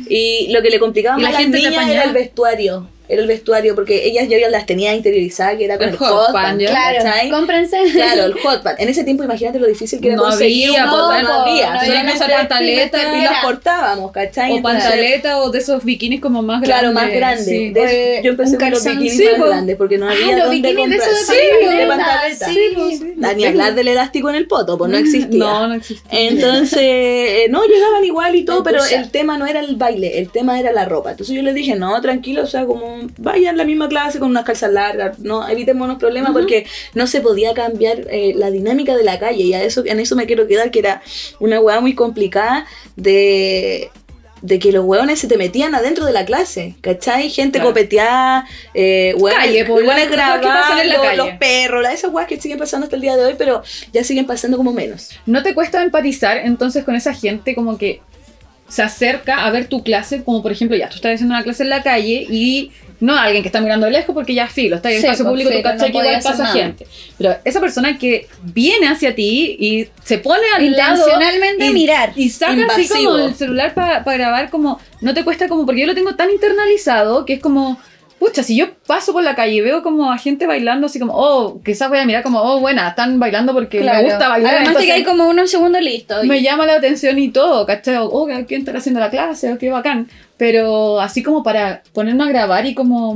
Y lo que le complicaba Y la más a las gente te niñas era el vestuario. Era el vestuario, porque ellas ya las tenía interiorizadas, que era con El el, hot pan. Claro, cómprense. Claro, el hot pan. En ese tiempo, imagínate lo difícil que era No conseguir había, un hot pan, no, había. no había usar nuestra pantaleta primera y las cortábamos, ¿cachai? O Entonces, pantaleta o de esos bikinis como más grandes. Claro, más grande. sí. De- yo empecé con los bikinis Sí, más pues. grandes porque no Ah, había los dónde bikinis de esos de Sí, pantaleta, de pantaleta. sí. ni hablar del elástico en el poto, pues no existía. No, no existía. Entonces, eh, no, llegaban igual y todo, pero el tema no era el baile, el tema era la ropa. Entonces yo les dije, no, tranquilo, o sea, como vayan a la misma clase con unas calzas largas, no, evitemos los problemas porque no se podía cambiar eh, la dinámica de la calle y a eso, en eso me quiero quedar, que era una hueá muy complicada de de que los hueones se te metían adentro de la clase, ¿cachai? Gente Claro. copeteada, eh, hueones, Calle, pues, hueones los perros, la- esas hueas que siguen pasando hasta el día de hoy, pero ya siguen pasando como menos. ¿No te cuesta empatizar entonces con esa gente como que se acerca a ver tu clase? Como por ejemplo, ya tú estás haciendo una clase en la calle y no alguien que está mirando de lejos porque ya filo, está en el Sí, espacio pues, público, filo, cachai no que igual pasa nada. gente. Pero esa persona que viene hacia ti y se pone al lado y, mirar. y saca así como el celular para grabar como no te cuesta como porque yo lo tengo tan internalizado que es como Pucha, si yo paso por la calle y veo como a gente bailando así como, oh, quizás voy a mirar como, oh, buena, están bailando porque Claro. me gusta bailar. Además de que hay como unos segundos listos. me llama la atención y todo, ¿cachai? Oh, ¿quién está haciendo la clase? Oh, qué bacán. Pero así como para ponerme a grabar y como,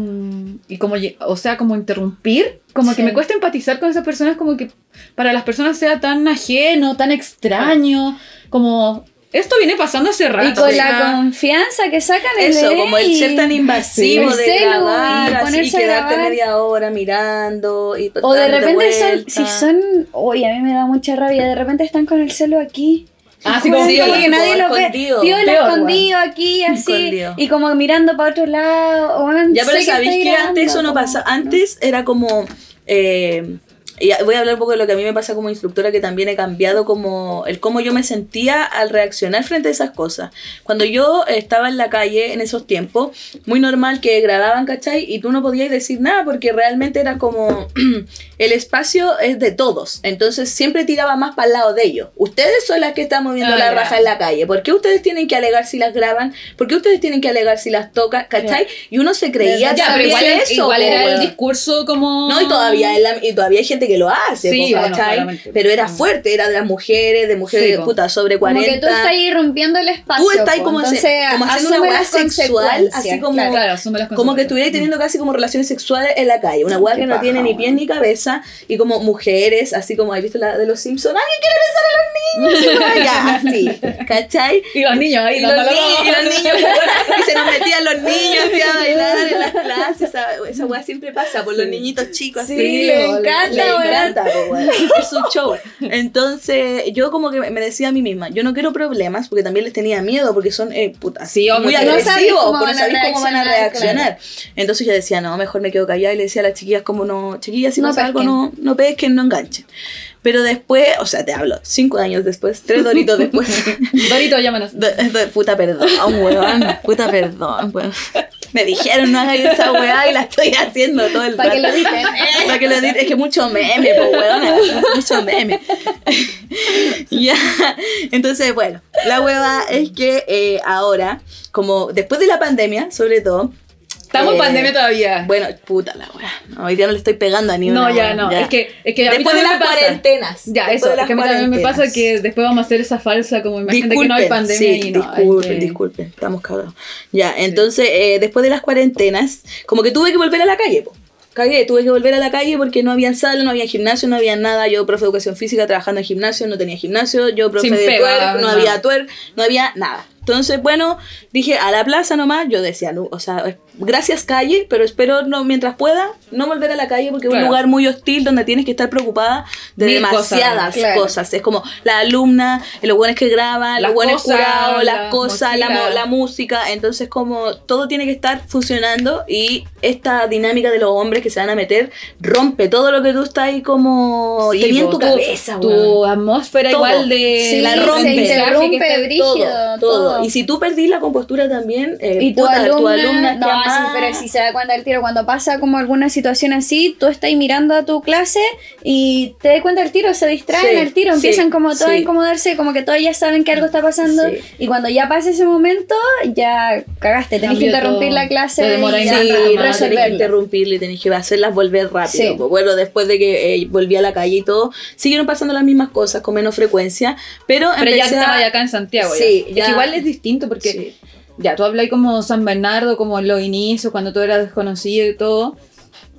y como, o sea, como interrumpir, como Sí. que me cuesta empatizar con esas personas, como que para las personas sea tan ajeno, tan extraño, como, esto viene pasando hace rato. Y con sea, la confianza que sacan el Eso, bebé como el ser tan invasivo El de celu grabar y así, ponerse a quedarte grabar. media hora mirando y O de repente son, si son, uy, a mí me da mucha rabia, de repente están con el celo aquí. Ah, sí, Como, Sí, como que nadie lo ve. Peor, escondido aquí, así. Escondido. Y como mirando para otro lado. Ya, pero que sabéis que antes eso no como- pasa. Antes era como. eh, y voy a hablar un poco de lo que a mí me pasa como instructora, que también he cambiado como el cómo yo me sentía al reaccionar frente a esas cosas. Cuando yo estaba en la calle en esos tiempos, muy normal que grababan, ¿cachai? Y tú no podías decir nada porque realmente era como el espacio es de todos. Entonces siempre tiraba más para el lado de ellos. Ustedes son las que están moviendo Ah, la raja en la calle. ¿Por qué ustedes tienen que alegar si las graban? ¿Por qué ustedes tienen que alegar si las tocan? ¿Cachai? Y uno se creía Ya, pero igual, eso. igual era el discurso como... No, y todavía, la- y todavía hay gente que lo hace, Sí. Pero era fuerte, era de las mujeres, de mujeres Sí, de puta sobre Como 40. que tú estás ahí rompiendo el espacio. Tú estás ahí como, Entonces, se- como haciendo una las sexual, así como, claro. Claro, asume las como que estuvierais teniendo casi como relaciones sexuales en la calle. Una hueá Qué que no paja, tiene ni pies ni cabeza. Y como mujeres, así como, ¿has visto la de los Simpsons? ¿Alguien quiere besar a los niños? ya, así, ¿cachai? Y los niños ahí Y los, niños, como- y los niños, y se nos metían los niños así a bailar en las clases. Esa, esa weá siempre pasa por los niñitos chicos así. Sí, le encanta. Encanta. Es un show. Entonces, yo como que me decía a mí misma, yo no quiero problemas, porque también les tenía miedo, porque son eh, Sí, obvio muy no agresivos, van no sabéis cómo van a reaccionar. Entonces yo decía, no, mejor me quedo callada y le decía a las chiquillas como no, chiquillas, si No pasa algo, no, no pesquen, no enganchen. Pero después, o sea, te hablo, cinco años después, tres doritos después. Dorito, llámanos. De- de- puta perdón, weón. Puta perdón, weón. Me dijeron no hagáis esa weá y la estoy haciendo todo el Para que lo rato. diten. Para que lo editen. Es que mucho meme, po, weón. Mucho meme. ya. Entonces, bueno, la hueva es que eh, ahora, como después de la pandemia, sobre todo. Estamos en eh, pandemia todavía. Bueno, puta la weá. No, hoy día no le estoy pegando a ni no, una, ya weón, no. Es que, es que a mí Después de las me pasa. cuarentenas. Ya, eso. Es que a mí también me pasa que después vamos a hacer esa falsa, como imagínate que no hay pandemia sí, y no. hay disculpen, que- disculpen, estamos cagados. Ya, entonces, eh, después de las cuarentenas, como que tuve que volver a la calle, po. Cagué, tuve que volver a la calle porque no había sala, no había gimnasio, no había nada. Yo, profe de educación física, trabajando en gimnasio, no tenía gimnasio. Yo, profe Sin de pega, twerk, no no. había twerk, no había nada. Entonces, bueno, dije a la plaza nomás. Yo decía, no, o sea, gracias calle, pero espero no, mientras pueda no volver a la calle porque es un lugar muy hostil donde tienes que estar preocupada de Mil cosas, demasiadas claro. cosas. Es como la alumna, los buenos que graban, Las los buenos la las cosas, la, la música. Entonces, como todo tiene que estar funcionando y esta dinámica de los hombres que se van a meter rompe todo lo que tú estás ahí como Sí, tenía en po, tu tu- cabeza, Tu weón. atmósfera Todo. igual de. Sí, la rompe. Se está- brígido, todo, todo. todo. Y si tú perdís la compostura también, eh, y tu puta, alumna, tu alumna no, sí, más- pero si se da cuenta el tiro, cuando pasa como alguna situación así, tú estás mirando a tu clase y te das cuenta el tiro, se distraen Sí, el tiro, sí, empiezan como todos a sí. incomodarse, como que todos ya saben que algo está pasando Sí. y cuando ya pasa ese momento, ya cagaste, tenés que interrumpir todo. la clase Te y ya Sí, no, tenés que resolverla. interrumpirle, tenés que hacerlas volver rápido. Sí. Pues Bueno, después de que eh, volví a la calle y todo, siguieron pasando las mismas cosas con menos frecuencia, pero, Pero ya empecé a- estaba ya acá en Santiago. ya. Sí, Es ya. que igual es distinto porque Sí. ya tú hablas como San Bernardo, como en los inicios, cuando tú eras desconocido y todo.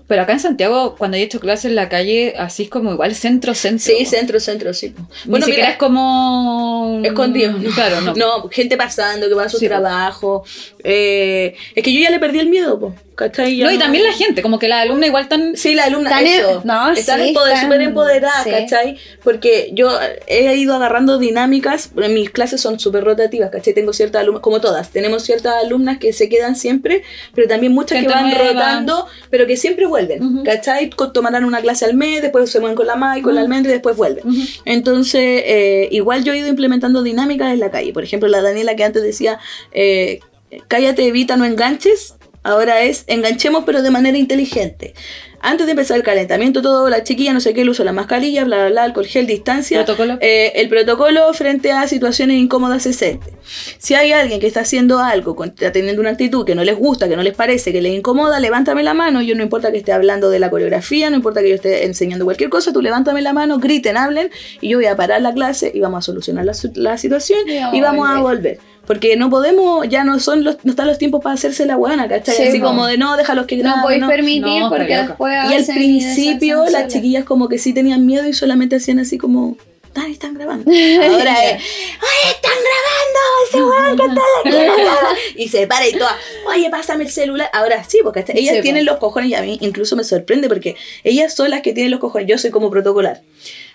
Pero acá en Santiago, cuando he hecho clases en la calle, así es como igual centro, centro. Sí, centro, centro, sí. Ni Bueno, siquiera mira, es como. escondido. ¿no? Claro, no. No, gente pasando que va a su Sí, trabajo. Eh, es que yo ya le perdí el miedo, po, ¿cachai? Ya No, y también la gente, como que la alumna igual tan. Sí, la alumna, en- eso. no, están sí, empoder- súper empoderadas, sí. ¿cachai? Porque yo he ido agarrando dinámicas, mis clases son súper rotativas, ¿cachai? Tengo ciertas alumnas, como todas, tenemos ciertas alumnas que se quedan siempre, pero también muchas Gente que van nueva. rotando, pero que siempre vuelven, Ujú. ¿cachai? Tomarán una clase al mes, después se mueven con la MAI, con la Ujú. almendra y después vuelven. Entonces, eh, igual yo he ido implementando dinámicas en la calle. Por ejemplo, la Daniela que antes decía, eh, cállate, evita, no enganches. Ahora es enganchemos pero de manera inteligente. Antes de empezar el calentamiento, todo, la chiquilla, no sé qué, el uso de la mascarilla, bla, bla, bla, alcohol gel, distancia. Protocolo. Eh, el protocolo frente a situaciones incómodas es este. Si hay alguien que está haciendo algo, con- está teniendo una actitud que no les gusta, que no les parece, que les incomoda, levántame la mano. Yo no importa que esté hablando de la coreografía, no importa que yo esté enseñando cualquier cosa, tú levántame la mano, griten, hablen y yo voy a parar la clase y vamos a solucionar la, la situación Y vamos y a vamos a volver. Porque no podemos, ya no son los, no están los tiempos para hacerse la buena, ¿cachai? Sí, Así como de no, déjalos que No graben, podéis no. permitir No, porque después Y al principio las chiquillas como que sí tenían miedo y solamente hacían así como, Dani, están grabando. Ahora es, ¡ay, están grabando! Ese weón que está aquí grabando". Y se para y toda, oye, pásame el celular. Ahora sí, porque hasta ellas Sí, tienen los cojones y a mí incluso me sorprende porque ellas son las que tienen los cojones. Yo soy como protocolar.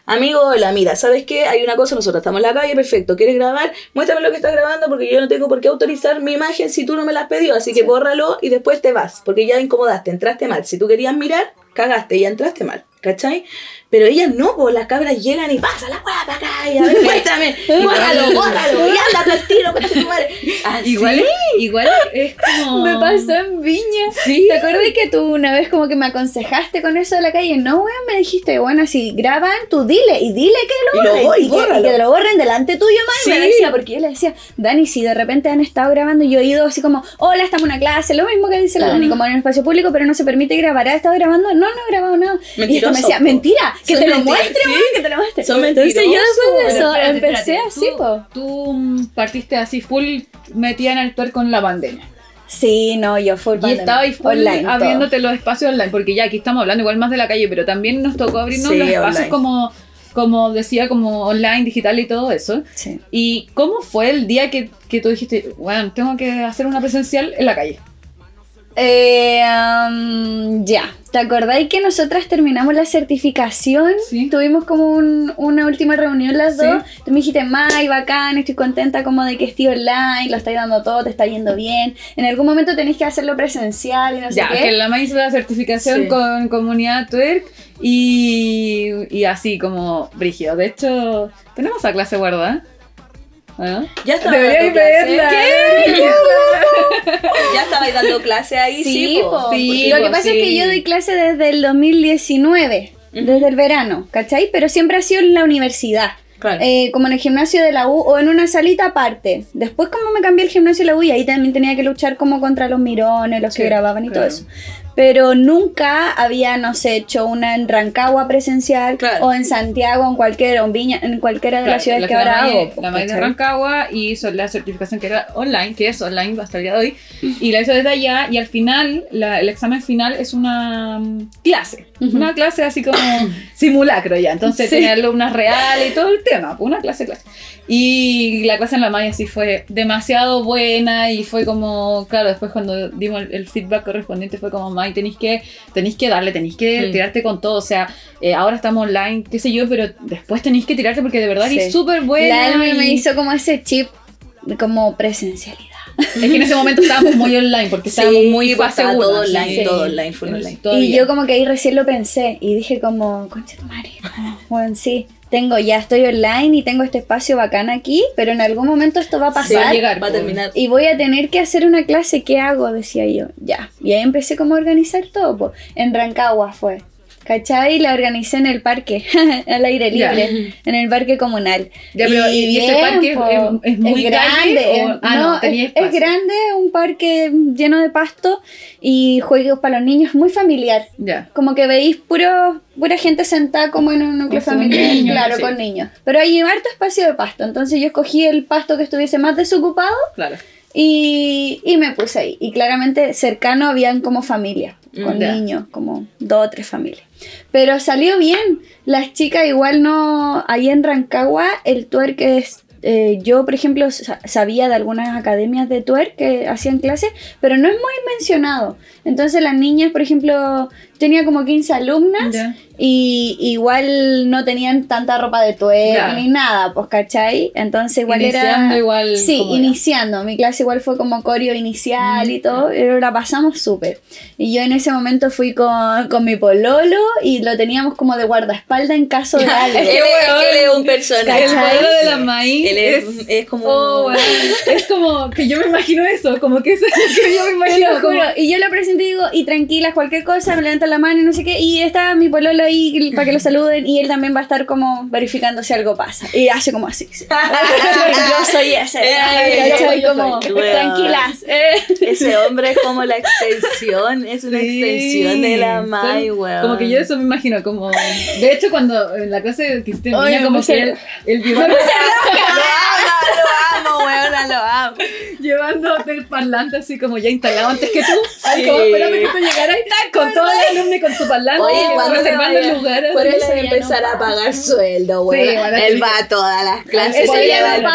Amigo, hola, mira, ¿sabes qué? Hay una cosa, nosotros estamos en la calle, perfecto. ¿Quieres grabar? Muéstrame lo que estás grabando porque yo no tengo por qué autorizar mi imagen si tú no me la has pedido. Así que bórralo y después te vas. Porque ya incomodaste, entraste mal. Si tú querías mirar, cagaste, ya entraste mal. ¿Cachai? Pero ellas no, pues las cabras llegan y pasa la hueá para acá y a ver, muéstrame, bórralo, bórralo, y ándate al tiro, tu madre. Así. Igual, igual es como. Me pasó en Viña. Sí. ¿Te acuerdas que tú una vez como que me aconsejaste con eso de la calle? No, weón, me dijiste, bueno, si graban, tú dile y dile que Y lo borren. voy, y, que, y que lo borren delante tuyo, man. Me decía, porque yo le decía, Dani, si de repente han estado grabando y yo he ido así como, hola, estamos en una clase, lo mismo que dice la Dani, como en un espacio público, pero no se permite grabar. ¿Has estado grabando? No, no he grabado nada. y esto me decía, po. mentira, que te lo mentiras, muestre, sí. man, que te lo muestre. Son Entonces yo después de eso espérate, empecé espérate, así, tú- po. Tú partiste así full metida en el tuer con la pandemia. Sí, no, yo full Y estaba ahí full online, todo. abriéndote los espacios online, porque ya aquí estamos hablando igual más de la calle, pero también nos tocó abrirnos Sí, los espacios online. como, como decía, como online, digital y todo eso. Sí. ¿Y cómo fue el día que, que tú dijiste, bueno, tengo que hacer una presencial en la calle? Eh, um, ya, ¿te acordáis que nosotras terminamos la certificación? Sí. Tuvimos como un- una última reunión las Sí. dos. Tú me dijiste, May, bacán, estoy contenta como de que estoy online, lo estáis dando todo, te está yendo bien. En algún momento tenéis que hacerlo presencial y no sé Ya, qué. que la MAI hizo la certificación Sí. con comunidad twerk y, y así como brígido. De hecho, tenemos esa clase guardada. ¿Ah? Ya estaba dando clase. verla. Ya estaba dando clase ahí, sí, Sí, po. po. Sí, lo que pasa es que yo doy clase desde el 2019, desde el verano, ¿cachai? Pero siempre ha sido en la universidad. Claro. Eh, como en el gimnasio de la U o en una salita aparte. Después como me cambié el gimnasio de la U y ahí también tenía que luchar como contra los mirones, los que grababan y todo eso. Pero nunca había, no sé, hecho una en Rancagua presencial Claro. o en Santiago, en cualquier, o en Viña, en cualquiera de Claro, las ciudades la que ahora hago. La May de. Rancagua hizo la certificación que era online, que es online hasta el día de hoy, y la hizo desde allá y al final, la- el examen final es una mm, clase, Ujú. una clase así como simulacro ya, entonces Sí. tiene alumnas reales y todo el tema, una clase, clase. Y la clase en la May así fue demasiado buena y fue como, claro, después cuando dimos el, el feedback correspondiente fue como, Tenéis que, tenéis que darle, tenéis que Mm. tirarte con todo, o sea, eh, ahora estamos online, qué sé yo, pero después tenéis que tirarte porque de verdad Sí. es súper buena. La Elmi me y- hizo como ese chip como presencialidad. Es que en ese momento estábamos muy online porque estábamos Sí, muy pues, estaba uno, todo online, sí. todo online, full online. Y yo como que ahí recién lo pensé y dije como, concha tu madre, bueno, sí, tengo ya, estoy online y tengo este espacio bacán aquí, pero en algún momento esto va a Sí, pasar. llegar, va a terminar. Y voy a tener que hacer una clase, ¿qué hago? Decía yo, ya. Y ahí empecé como a organizar todo, po. en Rancagua fue. ¿Cachai? La organicé en el parque, al aire Ya. libre, en el parque comunal. Ya, pero, ¿y- y ese parque es- es muy calle grande. o- ah, no, tenía es, es grande, un parque lleno de pasto y juegos para los niños, muy familiar. Ya. Como que veis puro, pura gente sentada como en un núcleo familiar, niños, claro, sí. con niños. Pero hay harto espacio de pasto, entonces yo escogí el pasto que estuviese más desocupado Claro. y, y me puse ahí. Y claramente cercano habían como familias, con niños, como dos o tres familias. Pero salió bien. Las chicas igual no... Ahí en Rancagua el twerk es... eh, yo, por ejemplo, sa- sabía de algunas academias de twerk que hacían clases, pero no es muy mencionado. Entonces las niñas, por ejemplo, tenía como 15 alumnas Ya. y igual no tenían tanta ropa de twerk Ya. ni nada, pues, ¿cachai? Entonces igual Iniciando era... igual Sí, como era. iniciando. Mi clase igual fue como coreo inicial y todo, pero la pasamos súper. Y yo en ese momento fui con, con mi pololo y lo teníamos como de guardaespaldas en caso de algo. Él, es- que él es un personaje. El ¿Cachai? modelo de la maíz Él es, es como. Oh, weón. es como que yo me imagino eso, como que, es, que yo me imagino como. Y yo lo presento y digo, y tranquilas, cualquier cosa, me levantan la mano y no sé qué. Y está mi pololo ahí para que lo saluden. Y él también va a estar como verificando si algo pasa. Y hace como así. sí. yo soy ese. ¿cachai? yo como, soy, weón. tranquilas. eh. Ese hombre es como la extensión, es una Sí, extensión de la Mai, weón. Como que yo eso me imagino, como. De hecho, cuando en la clase que hiciste como que él, él llevaba- Lo amo, lo amo, weona, lo amo. llevándote el parlante así como ya instalado antes que tú. Ay, como esperando que tú llegaras con todos los alumnos y con su parlante. Oye, como ¿cuándo le reservando el lugar. le Eso va a ya empezar no a pagar sueldo, weón? bueno, Él va a todas las clases, se lleva el En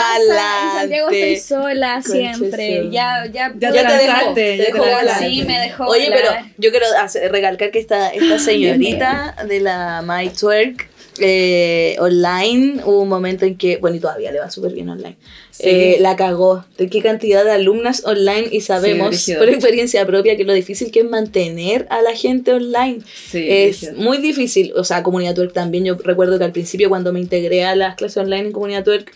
Santiago estoy parlante. sola siempre. Ya, ya, Ya Ya te dejó. Sí, me dejó Oye, pero yo quiero recalcar que esta, esta señorita de la My Twerk eh, online, hubo un momento en que, bueno, y todavía le va súper bien online, Sí. eh, la cagó. De qué cantidad de alumnas online y sabemos brígido. por experiencia propia que lo difícil que es mantener a la gente online. Sí, es brígido. muy difícil, o sea, comunidad twerk también, yo recuerdo que al principio cuando me integré a las clases online en comunidad twerk,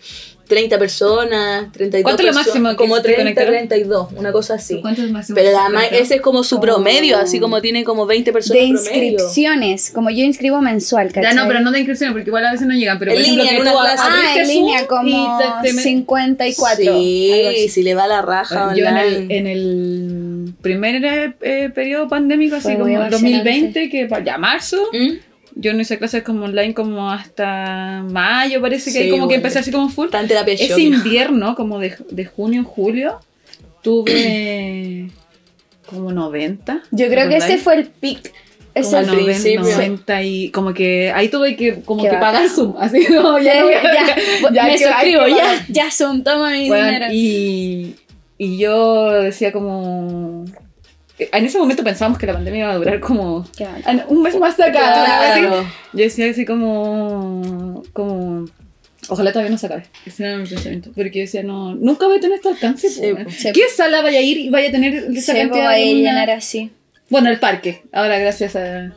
30 personas, 32 ¿Cuánto es lo personas, máximo que como te 30, conectaron? 32, una cosa así. ¿Cuánto es el máximo Pero conectó? ese es como su Como- promedio, así como tiene como 20 De personas promedio. inscripciones, como yo inscribo mensual, ¿cachai? Ya no, pero no de inscripción, porque igual a veces no llegan. Pero En por ejemplo, línea, que en tú una clase. Ah, en línea como y te- te- 54. algo Sí, si le va la raja Yo en el, en el primer eh, periodo pandémico, así Fue como muy el emocionante. 2020, que para ya marzo, ¿Mm? Yo no hice clases como online como hasta mayo, parece que Sí, ahí como que empecé así como full. Está en terapia Ese invierno, como de, de junio, julio, tuve como 90. Yo creo que ese fue el pic. como fue 90, principio. 90 y como que ahí tuve que como Qué que pagar Zoom, así como ya, ya, no ya, ya me suscribo, ya, ya Zoom, toma mi Bueno, dinero. y, y yo decía como... En ese momento pensábamos que la pandemia iba a durar como un mes más acá. Claro. vez así. Yo decía así como... como Ojalá todavía no se acabe. Ese era mi pensamiento. Porque yo decía, no, nunca voy a tener este alcance. Sí, ¿Qué sala vaya a ir y vaya a tener esa Se cantidad va a de alumnas? llenar así. Bueno, el parque. Ahora gracias a,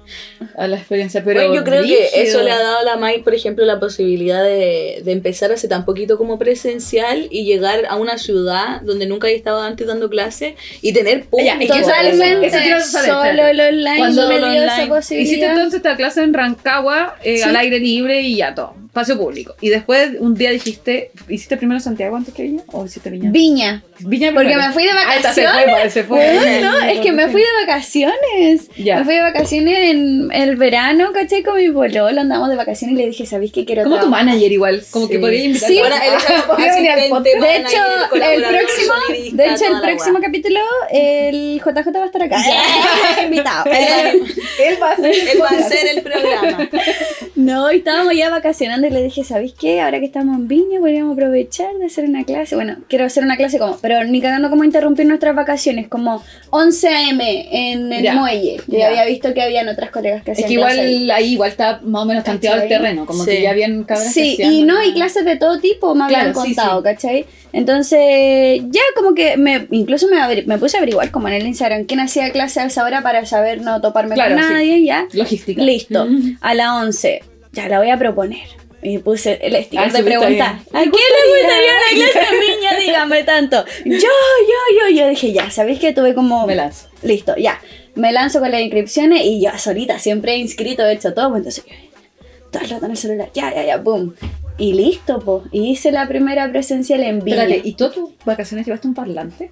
a la experiencia. Pero Bueno, yo creo que brígido. eso le ha dado a la MAI, por ejemplo, la posibilidad de, de empezar hace tan poquito como presencial y llegar a una ciudad donde nunca había estado antes dando clases y tener público. Ya, es que Totalmente, eso quiero saber, solo el online Cuando me dio esa online. Hiciste posibilidad. entonces esta clase en Rancagua, eh, Sí. al aire libre y ya todo, espacio público. Y después un día dijiste, ¿hiciste primero Santiago antes que Viña? ¿O hiciste Viña? Viña. Viña Porque me fui de Ah, esta se fue, vacaciones. parece, fue. Bueno, es que me fui de vacaciones. Ya. Me fui de vacaciones en el verano, ¿cachai? Con mi pololo, andamos de vacaciones y le dije, ¿sabéis qué quiero Como tu trabajar?" manager igual, como que podría invitar Sí. Ahora. De hecho, el próximo, de hecho, el próximo capítulo, el JJ va a estar acá. Invitado. Él va a ser Él va a hacer el programa. No, estábamos ya vacacionando y le dije, ¿sabéis qué? Ahora que estamos en Viña, podríamos aprovechar de hacer una clase. Bueno, quiero hacer una clase como, pero ni cagando como interrumpir nuestras vacaciones, como 11 a.m. en el Ya. muelle. Yo Ya. ya había visto que habían otras colegas que Es hacían que igual clase ahí. ahí. igual está más o menos tanteado el terreno, como Sí. que ya habían cabras que Sí, hacían y no, y clases de todo tipo me habían Claro, sí, contado, sí. ¿cachai? Entonces, ya como que me, incluso me, me puse a averiguar como en el Instagram quién hacía clase a esa hora para saber no toparme Claro, con sí. nadie, ya. Logística. Listo, a las 11, ya la voy a proponer. Y puse el sticker Ah, de pregunta. ¿A quién le gustaría una clase de viña? Dígame tanto. Yo, yo, yo. Yo dije, ya, ¿sabéis que tuve como. Me lanzo. Listo, ya. Me lanzo con las inscripciones y yo solita siempre he inscrito, he hecho todo. pues Entonces, todo el rato en el celular. Ya, ya, ya, boom. Y listo, pues. Hice la primera presencial en viña. Espérate, ¿y tú tus vacaciones llevaste un parlante?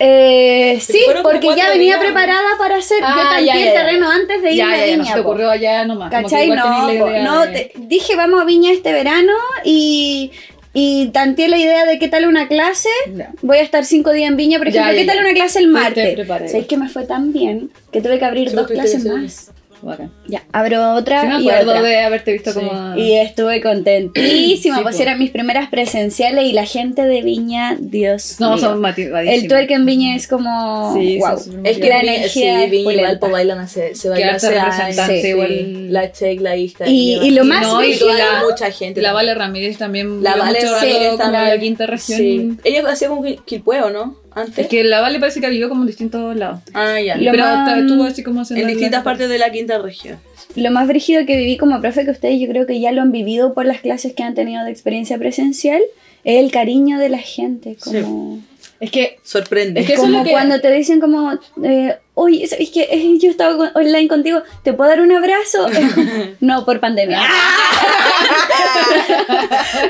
Eh, sí, porque ya venía días. preparada para hacer. Ah, yo tanteé ya, el ya, terreno antes de irme a ya, ya, no Viña. se te po. ocurrió allá nomás. como que ¿Cachai? No, no de- te- dije vamos a Viña este verano y, y tanteé la idea de qué tal una clase. Ya. Voy a estar cinco días en Viña, por Ya, ejemplo, ya, ¿qué tal ya. una clase el martes? ¿Sabéis que me fue tan bien que tuve que abrir Sí, dos clases más? Bacán. Ya, abro otra Sí me y acuerdo otra. de haberte visto Sí. como... Y estuve contentísima, Sí, pues po. eran mis primeras presenciales y la gente de Viña, Dios No, mío. son motivadísimos. El twerk en Viña es como... Sí, wow. Es que La energía sí, Viña igual pulenta. pues bailan hace, se Que baila harta hace representante años, sí. igual. La Check, la Isca. Y- y lo Y más no, y la, mucha gente. la Vale Ramírez también La Vale como también. la quinta región. Sí. Ella hacía como quil- quilpueo, ¿no? Antes. Es que la Vale parece que vivió como en distintos lados. Ah, ya. Lo Pero más- estuvo así como haciendo En la- distintas partes de la quinta región. Lo más brígido que viví como profe, que ustedes yo creo que ya lo han vivido por las clases que han tenido de experiencia presencial, es el cariño de la gente. Como, Es que Sorprende. Es que eso es como lo que- cuando te dicen como, eh, oye, ¿sabes que eh, yo estaba con- online contigo, ¿te puedo dar un abrazo? No, por pandemia.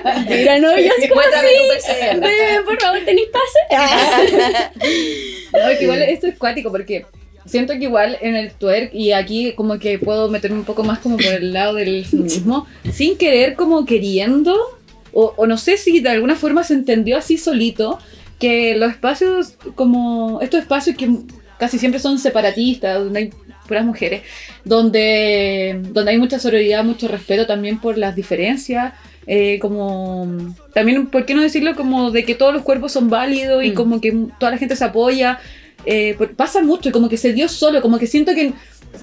Mentira, no, yo así como así. tu PCR. "Eh, por favor, ¿tenéis pase? No, es que igual esto es cuático porque siento que igual en el twerk y aquí como que puedo meterme un poco más como por el lado del feminismo, sin querer como queriendo, o, o no sé si de alguna forma se entendió así solito, que los espacios como estos espacios que casi siempre son separatistas, donde hay puras mujeres, donde, donde hay mucha sororidad, mucho respeto también por las diferencias. eh, como también, ¿por qué no decirlo? Como de que todos los cuerpos son válidos y Mm. como que toda la gente se apoya. eh, pasa mucho y como que se dio solo, como que siento que,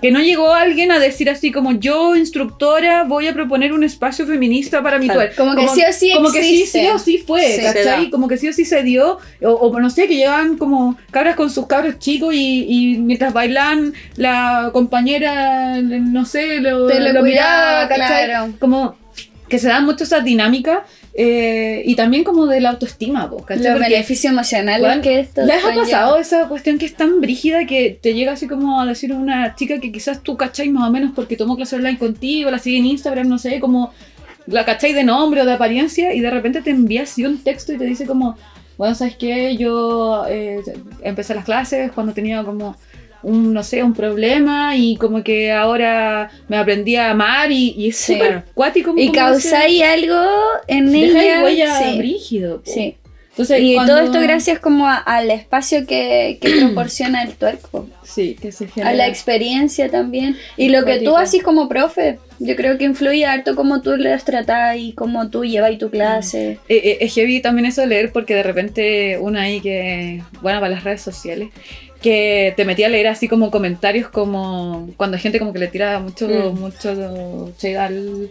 que no llegó alguien a decir así como yo, instructora, voy a proponer un espacio feminista para mi Claro. twerk. Como que sí o sí Como que sí, sí o sí fue, Sí. ¿cachai? Como que sí o sí se dio, o, o no sé, que llegaban como cabras con sus cabros chicos y, y mientras bailan la compañera, no sé, lo, lo lo miraba, ¿cachai? claro. Como que se dan mucho esas dinámicas eh, y también como de la autoestima, po, ¿cachai? Los Porque- beneficios emocionales que esto ¿Les ha pasado esa cuestión que es tan brígida que te llega así como a decir una chica que quizás tú cachai más o menos porque tomó clase online contigo, la sigue en Instagram, no sé, como la cachai de nombre o de apariencia y de repente te envía así un texto y te dice como, bueno, ¿sabes qué? Yo eh, empecé las clases cuando tenía como un, no sé, un problema y como que ahora me aprendí a amar y, y es Sí. súper cuático. Y causáis algo en ella. el huella sí. brígido. po. Sí. Entonces, Y cuando- todo esto gracias como a- al espacio que, que proporciona el tuerco. Sí, que se A genera. la experiencia también. Y lo que tú haces como profe, yo creo que influye harto cómo tú las tratas y cómo tú llevas tu clase. Eh, eh, es heavy también eso de leer porque de repente una ahí que, bueno, para las redes sociales, que te metía a leer así como comentarios como cuando hay gente como que le tira mucho, Mm. mucho shade al,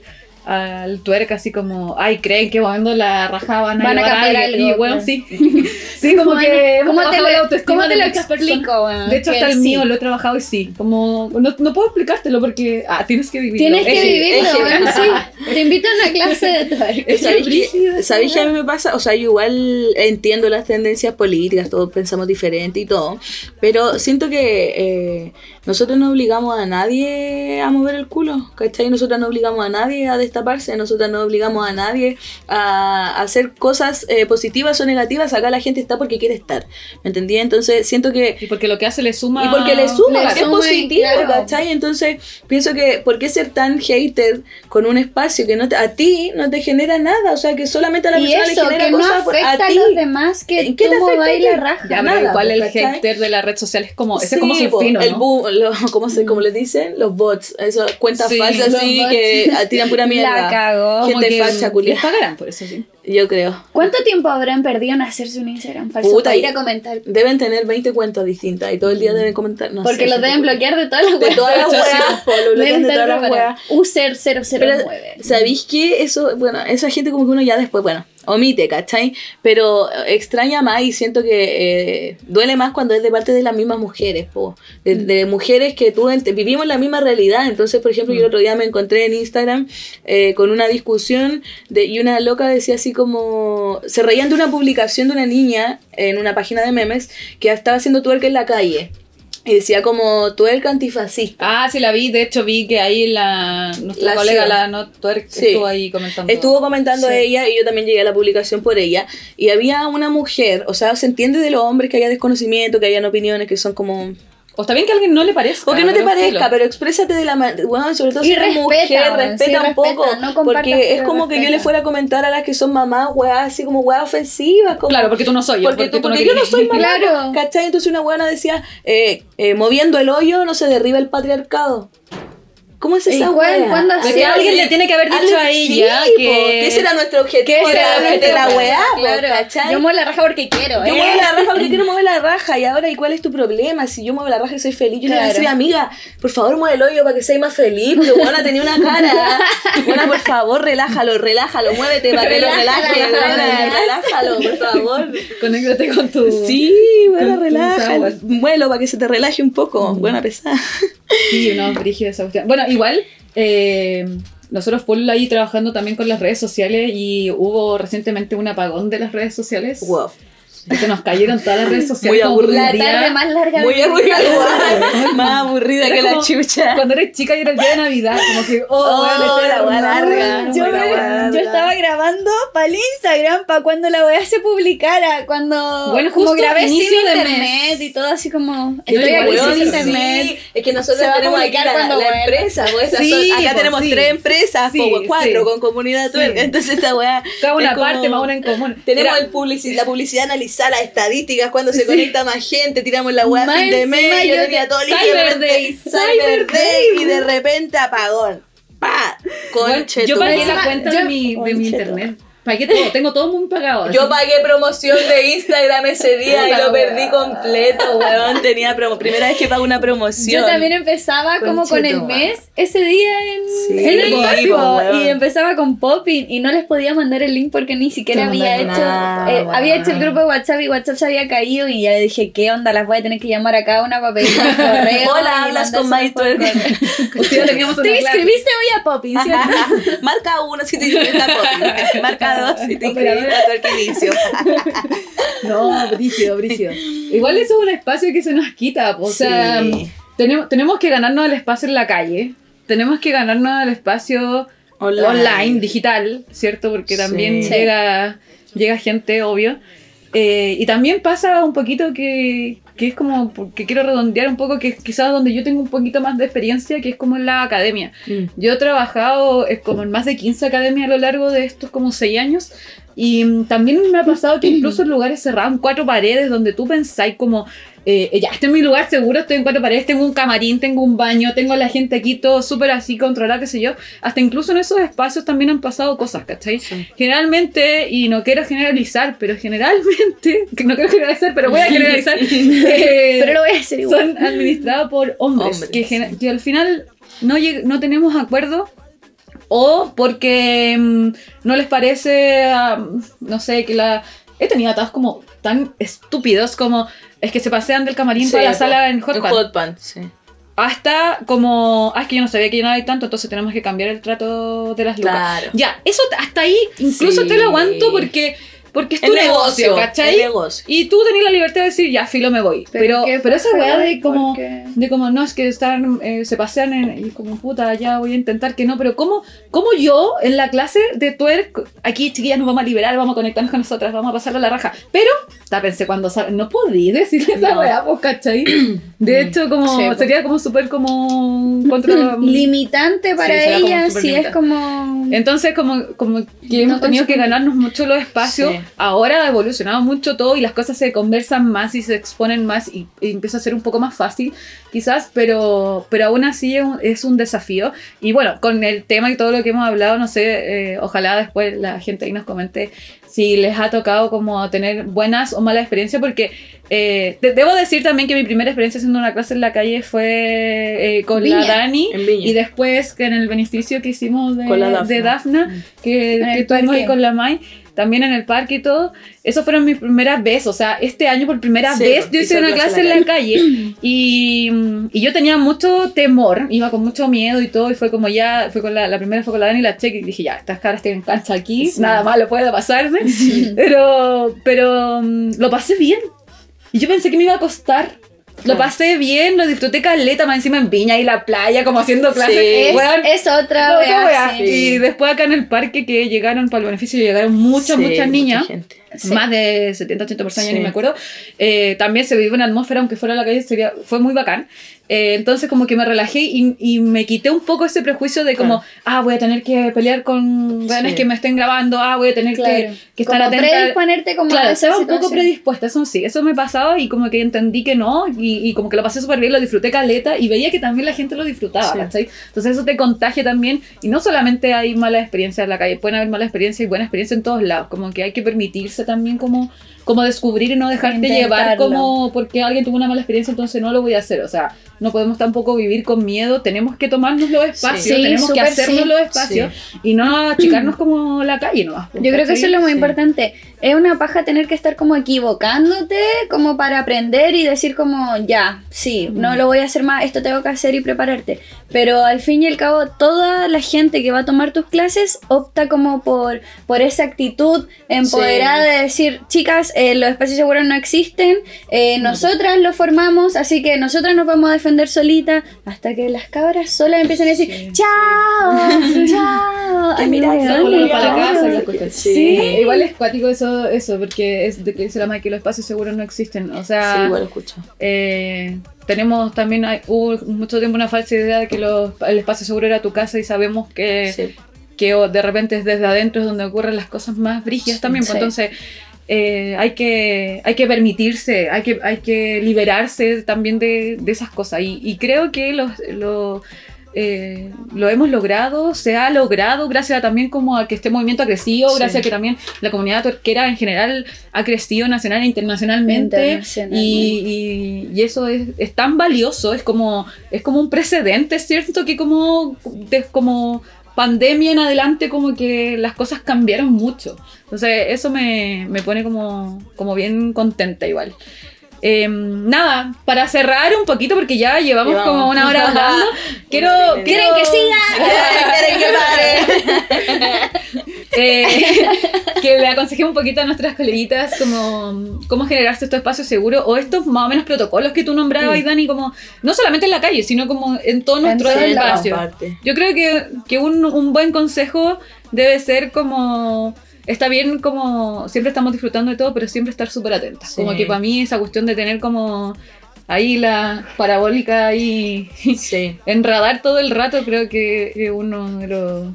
al tuerca así como, ay, creen que cuando la rajaban Van a cambiar alguien", algo, Y bueno, sí. sí, como que ¿Cómo te lo, cómo te explico? De hecho, hasta el sí. mío lo he trabajado y sí, como no, no puedo explicártelo porque ah, tienes que vivirlo. Tienes que vivirlo, weón, sí. Te invito a una clase de tuerco. Es ¿Sabéis que, ¿sabéis que a mí me pasa? O sea, yo igual entiendo las tendencias políticas, todos pensamos diferente y todo, pero siento que eh, nosotros no obligamos a nadie a mover el culo, ¿cachai? Nosotros no obligamos a nadie a destaparse, nosotros no obligamos a nadie a hacer cosas eh, positivas o negativas, acá la gente está porque quiere estar, ¿me entendí? Entonces siento que Y porque lo que hace le suma. y porque le suma, Le es suma y positivo, claro. ¿cachai? Entonces, pienso que, ¿por qué ser tan hater con un espacio que no te- a ti no te genera nada? O sea, que solamente a la Y persona eso, le genera que no cosas por- afecta a, ti. los demás que ¿En qué te afecta ti? la raja. Ya, nada, igual el ¿cachai? hater de la red social es como, ese Sí, es como su fino, el ¿no? Bu- lo- ¿cómo, se, ¿Cómo le dicen? Los bots, esas cuentas Sí, falsas los así bots. que tiran pura mierda. La cagó. Gente Como que culia. Les pagarán por eso, sí. Yo creo. ¿Cuánto tiempo habrán perdido en hacerse un Instagram falso Puta, para ir a comentar? Deben tener 20 cuentas distintas y todo el día deben comentar. No Porque sé, los deben bloquear de todas las De weas. todas las weas, lo bloquean Deben de todas las weas. User Pero, 009. ¿sabéis qué? Eso, bueno, esa gente como que uno ya después, bueno, omite, ¿cachai? Pero extraña más y siento que eh, duele más cuando es de parte de las mismas mujeres, po. De, de mujeres que tú vivimos la misma realidad. Entonces, por ejemplo, yo el otro día me encontré en Instagram eh, con una discusión de, y una loca decía así como. Se reían de una publicación de una niña en una página de memes que estaba haciendo twerk en la calle. Y decía como twerk antifascista. Ah, sí la vi, de hecho vi que ahí la nuestra La colega, Xion. la no Sí. estuvo ahí comentando. Estuvo comentando Sí. ella y yo también llegué a la publicación por ella. Y había una mujer, o sea, se entiende de los hombres que haya desconocimiento, que hayan opiniones que son como. O está bien que a alguien no le parezca. O que no te parezca, pero exprésate de la manera. Bueno, sobre todo Y si eres respeta, mujer, respeta sí, un respeta, poco. no porque es como que yo le fuera a comentar a las que son mamás, weá, así como weá ofensivas. Como, Claro, porque tú no soy yo. porque, tú- tú no porque yo no soy mamá. Claro. ¿Cachai? Entonces una buena decía, eh, eh, moviendo el hoyo no se derriba el patriarcado. ¿Cómo es ¿Y esa cuál- cuándo De Sí, que alguien sí. le tiene que haber dicho a sí, ella po, que... ese era nuestro objetivo Que ese era la- nuestro de la weá, claro. ¿cachai? Yo muevo la raja porque quiero, Yo ¿eh? muevo la raja porque quiero mover la raja y ahora, ¿y cuál es tu problema? Si yo muevo la raja y soy feliz, yo le voy a Claro. decir, amiga, por favor mueve el hoyo para que seas más feliz, porque buena tenía una cara. Buena, por favor, relájalo, relájalo, muévete para que lo relaje, relájalo, por favor. Conéctate con tu... Sí, tus relájalo. Muévelo para que se te relaje un poco, buena pesada. Sí, no, brígida esa cuestión. Bueno, igual, eh, nosotros full ahí trabajando también con las redes sociales y hubo recientemente un apagón de las redes sociales. Wow. Que se nos cayeron todas las redes sociales. Muy como La tarde más larga Muy aburrida, más aburrida Era que la como chucha. Cuando eres chica y era el día de Navidad, como que, oh, Oh, weón, la weá eterna, larga. Yo, estaba grabando para el Instagram para cuando la weá se publicara, cuando Bueno, como justo grabé sin internet mes. y todo así como estoy aquí sin sí. internet. es que nosotros tenemos aquí publicar la, cuando la vuelva. empresa, pues, esas Sí, son- acá pues, tenemos sí. tres empresas, cuatro sí. con comunidad Sí. entonces esta weá Cada una como- parte, más una en común. Tenemos la publicidad analizada, las estadísticas, cuando se Sí. conecta más gente, tiramos la fin de mes, yo yo tenía te- todo listo, Cyber Day, Day, y de repente apagón. ¡Pa! Bueno, Conche yo pagué la cuenta Yo- de mi, de mi internet. Pagué todo, tengo todo muy pagado. Yo pagué promoción de Instagram ese día y lo perdí completo, weón. Tenía promo. Primera vez que pago una promoción. Yo también empezaba como con el mes ese día en, Sí, en el weón. y empezaba con Popping y no les podía mandar el link porque ni siquiera había hecho nada, eh, había hecho el grupo de WhatsApp y WhatsApp se había caído y ya dije qué onda las voy a tener que llamar a cada una para pedir un correo Hola, hablas con teníamos una Te inscribiste hoy a Popping, ¿cierto? Marca uno si te inscribiste a Poppy. Marca dos si te. No, brígido, brígido. Igual eso es un espacio que se nos quita. O sea, Sí. tenemos, tenemos que ganarnos el espacio en la calle. Tenemos que ganarnos el espacio online, digital, ¿cierto? Porque también Sí. llega, llega gente, obvio. Eh, y también pasa un poquito que, que es como, porque quiero redondear un poco, que es quizás donde yo tengo un poquito más de experiencia, que es como en la academia. Mm. Yo he trabajado eh, como en más de 15 academias a lo largo de estos como 6 años y también me ha pasado que incluso en lugares cerrados, en cuatro paredes, donde tú pensáis como, eh, ya, este es mi lugar seguro, estoy en cuatro paredes, tengo un camarín, tengo un baño, tengo a la gente aquí, todo súper así controlado, qué sé yo. Hasta incluso en esos espacios también han pasado cosas, ¿cachai? Generalmente, y no quiero generalizar, pero generalmente, que no quiero generalizar, pero voy a generalizar, eh, Pero lo voy a hacer igual. son administrados por hombres, Hombres, que, sí. al final no, no tenemos acuerdo o porque mm, no les parece, ah, no sé, que la... He tenido atados como tan estúpidos como es que se pasean del camarín Sí, para la sala en Hot En Pan. Hot Pan, sí. Hasta como, ah, es que yo no sabía que no hay tanto, entonces tenemos que cambiar el trato de las lucas. Claro. Ya, eso hasta ahí incluso Sí. te lo aguanto porque, porque es tu El negocio, negocio, ¿cachai? el negocio. Y tú tenés la libertad de decir, ya, filo, me voy. Pero, ¿qué pero, esa weá de como, de como, no, es que están, eh, se pasean en, y como, puta, ya voy a intentar que no, pero ¿cómo, cómo yo en la clase de twerk, aquí chiquillas nos vamos a liberar, vamos a conectarnos con nosotras, vamos a pasarle la raja? Pero, ta, pensé cuando sal- no podí decirle esa No. weá, pues, ¿cachai? De hecho, como, Sí, pues. sería como súper como contra... limitante para Sí, ella súper si es como Entonces, como, como que No hemos tenido que ganarnos mucho los espacios, Sí. Ahora ha evolucionado mucho todo y las cosas se conversan más y se exponen más y, y empieza a ser un poco más fácil, quizás, pero, pero aún así es un, es un desafío. Y bueno, con el tema y todo lo que hemos hablado, no sé, eh, ojalá después la gente ahí nos comente si les ha tocado como tener buenas o malas experiencias, porque eh, de- debo decir también que mi primera experiencia haciendo una clase en la calle fue eh, con Viña. la Dani. Y después que en el beneficio que hicimos de, Con la Dafna. de Dafna, que, que tuvimos ahí con la Mai, también en el parque y todo, eso fueron mis primeras veces, o sea, este año por primera Sí, vez pues, yo hice una clase en la calle y, y yo tenía mucho temor, iba con mucho miedo y todo, y fue como ya, fue con la, la primera fue con la Dani y la Cheque y dije, ya, estas caras tienen cancha aquí, Sí. nada malo puede pasarme, pero, pero mm, lo pasé bien. Y yo pensé que me iba a costar. Lo pasé bien, lo disfruté caleta, más encima en Viña y la playa, como haciendo clases. Sí. Es, es otra wea, sí. Y después acá en el parque que llegaron para el beneficio, llegaron muchas, Sí, muchas mucha niñas. gente. Sí. Más de 70, 80 personas, ya Sí. ni me acuerdo. Eh, también se vive una atmósfera, aunque fuera a la calle, sería, fue muy bacán. Eh, entonces como que me relajé y, y me quité un poco ese prejuicio de como, ah, voy a tener que pelear con weones Sí. que me estén grabando, ah, voy a tener Claro. que, que estar como atenta. predisponerte como Claro, estaba un poco predispuesta, eso sí, eso me pasaba y como que entendí que no, y, y como que lo pasé súper bien, lo disfruté caleta y veía que también la gente lo disfrutaba. ¿cachai? Entonces eso te contagia también y no solamente hay malas experiencias en la calle, pueden haber malas experiencias y buenas experiencias en todos lados, como que hay que permitirse también como, como descubrir y no dejarte Intentarlo. llevar como porque alguien tuvo una mala experiencia, entonces no lo voy a hacer, o sea, no podemos tampoco vivir con miedo, tenemos que tomarnos los espacios, Sí, tenemos que hacernos sí. los espacios y no achicarnos como la calle nomás. Yo creo que eso es lo muy Sí. importante. Es una paja tener que estar como equivocándote, como para aprender y decir como, ya, sí, no lo voy a hacer más, esto tengo que hacer y prepararte. Pero al fin y al cabo, toda la gente que va a tomar tus clases opta como por, por esa actitud empoderada de decir, chicas, eh, los espacios seguros no existen, eh, nosotras los formamos, así que nosotras nos vamos a defender solitas, hasta que las cabras solas empiezan a decir, chao, chao. Ay, mira, para la chao". casa. Sí. Igual es cuático eso, eso porque es de que dice la madre que los espacios seguros no existen. O sea, Sí, igual lo escucho. eh, tenemos también, hay- hubo mucho tiempo una falsa idea de que los- el espacio seguro era tu casa y sabemos que, Sí. que de repente es desde adentro es donde ocurren las cosas más brígidas también. pues sí. Entonces, eh, hay, que, hay que permitirse, hay que, hay que liberarse también de, de esas cosas. Y, y creo que los, lo, eh, lo hemos logrado, se ha logrado gracias a también como a que este movimiento ha crecido, Sí. gracias a que también la comunidad torquera en general ha crecido nacional e internacionalmente. Internacionalmente. Y, y- y eso es, es tan valioso, es como, es como un precedente, ¿cierto? Que como, de- como pandemia en adelante como que las cosas cambiaron mucho. Entonces eso me, me pone como, como bien contenta igual. Eh, nada, para cerrar un poquito, porque ya llevamos Llevamos. como una hora hablando, quiero... Quiero- ¿Quieren que siga? ¿Quieren que pare? eh, que le aconsejé un poquito a nuestras coleguitas como cómo generarse estos espacios seguros o estos más o menos protocolos que tú nombrabas, Mm. Dani, como no solamente en la calle, sino como en todo nuestro En espacio. Yo creo que, que un, un buen consejo debe ser como... Está bien como siempre estamos disfrutando de todo, pero siempre estar súper atentas. Sí. Como que para mí esa cuestión de tener como ahí la parabólica ahí Sí. en radar todo el rato creo que es uno de los,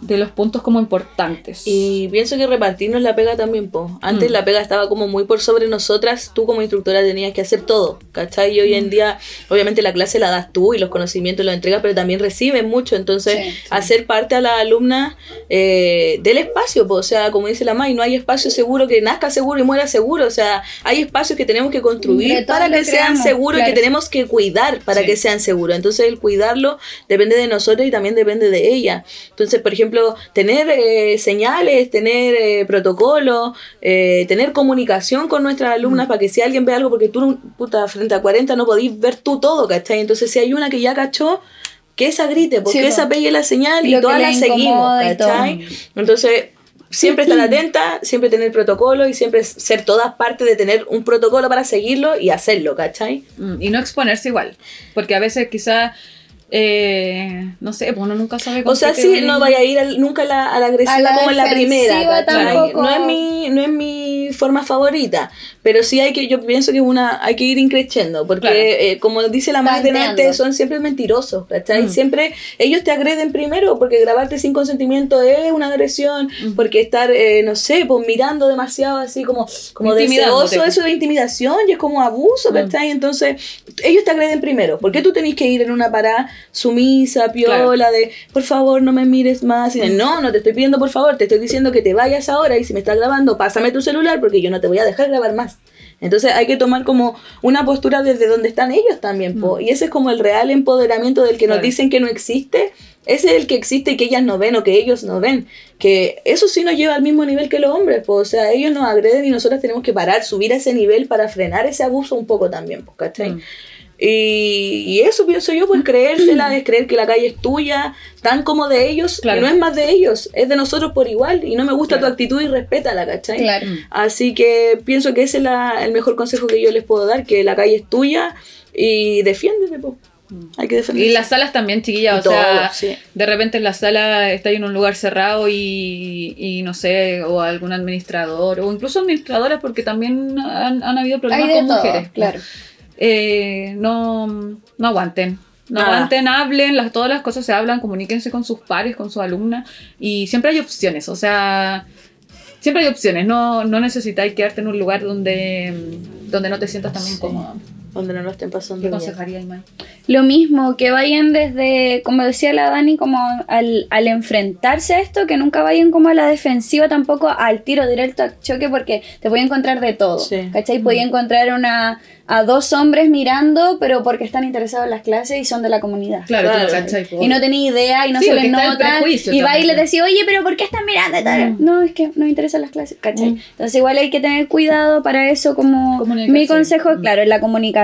de los puntos como importantes. Y pienso que repartirnos la pega también, po. Antes Mm. la pega estaba como muy por sobre nosotras, tú como instructora tenías que hacer todo, ¿cachai? Y hoy Mm. en día, obviamente la clase la das tú y los conocimientos los entregas, pero también reciben mucho, entonces Sí, sí. hacer parte a la alumna eh, del espacio, po. o sea, como dice la May, no hay espacio seguro que nazca seguro y muera seguro, o sea, hay espacios que tenemos que construir para que sean creamos, seguros y que tenemos que cuidar para Sí. que sean seguros, entonces el cuidarlo depende de nosotros y también depende de ella. Entonces, por ejemplo, tener eh, señales, tener eh, protocolos, eh, tener comunicación con nuestras alumnas para que si alguien ve algo, porque tú, puta, frente a 40 no podís ver tú todo, ¿cachai? Entonces, si hay una que ya cachó, que esa grite, porque Sí, esa pegue la señal y todas la seguimos. ¿cachai? Entonces, siempre estar atenta, siempre tener protocolo y siempre ser todas partes de tener un protocolo para seguirlo y hacerlo, ¿cachai? Mm, Y no exponerse igual. Porque a veces quizás, eh, no sé, pues uno nunca sabe con O sea, sí, no vaya a ir al- nunca a la, a la agresiva A la como en la primera. No es mi, no es mi forma favorita. Pero sí hay que, yo pienso que una, hay que ir increciendo. Porque Claro. eh, como dice la madre delante, son siempre mentirosos. ¿cachai? Mm. Siempre ellos te agreden primero porque grabarte sin consentimiento es una agresión. Mm. Porque estar, eh, no sé, pues mirando demasiado así como, como deseoso, eso de intimidación y es como abuso, Mm. ¿cachai? Entonces, ellos te agreden primero. ¿Por qué tú tenés que ir en una parada sumisa, piola, de por favor no me mires más? Y de, no, no te estoy pidiendo por favor, te estoy diciendo que te vayas ahora y si me estás grabando, pásame tu celular porque yo no te voy a dejar grabar más. Entonces hay que tomar como una postura desde donde están ellos también, po. y ese es como el real empoderamiento del que nos dicen que no existe, ese es el que existe y que ellas no ven o que ellos no ven, que eso sí nos lleva al mismo nivel que los hombres, po. o sea, ellos nos agreden y nosotros tenemos que parar, subir a ese nivel para frenar ese abuso un poco también, po, ¿cachai? Mm. Y, y eso pienso yo, pues creérsela, es creer que la calle es tuya, tan como de ellos, Claro. y no es más de ellos, es de nosotros por igual, y no me gusta Claro. tu actitud y respétala, ¿cachai? Claro. Así que pienso que ese es la- el mejor consejo que yo les puedo dar, que la calle es tuya y defiéndete, po. Hay que defenderse. Y las salas también, chiquillas, o sea, sí. de repente en la sala está en un lugar cerrado y, y no sé, o algún administrador, o incluso administradoras, porque también han, han habido problemas Hay de con todo, mujeres. claro. Eh, no, no aguanten. No Nada. aguanten, hablen, las, todas las cosas se hablan, comuníquense con sus pares, con sus alumnas, y siempre hay opciones, o sea, siempre hay opciones, no, no necesitáis quedarte en un lugar donde, donde no te sientas también Sí. cómodo. Donde no lo estén pasando ¿Qué bien. aconsejaría, Imai? Lo mismo, que vayan desde, como decía la Dani, como al, al enfrentarse a esto, que nunca vayan como a la defensiva tampoco, al tiro directo, al choque, porque te voy a encontrar de todo. Sí. ¿Cachai? Podía encontrar una, a dos hombres mirando, pero porque están interesados en las clases y son de la comunidad. Claro, Claro. tú cachai. Y no tenía idea y no Sí, se les nota. Y va y les decía, oye, pero ¿por qué están mirando? Y tal. Mm. No, es que nos interesan las clases, ¿cachai? Mm. Entonces igual hay que tener cuidado para eso como mi consejo, Mm. claro, en la comunicación,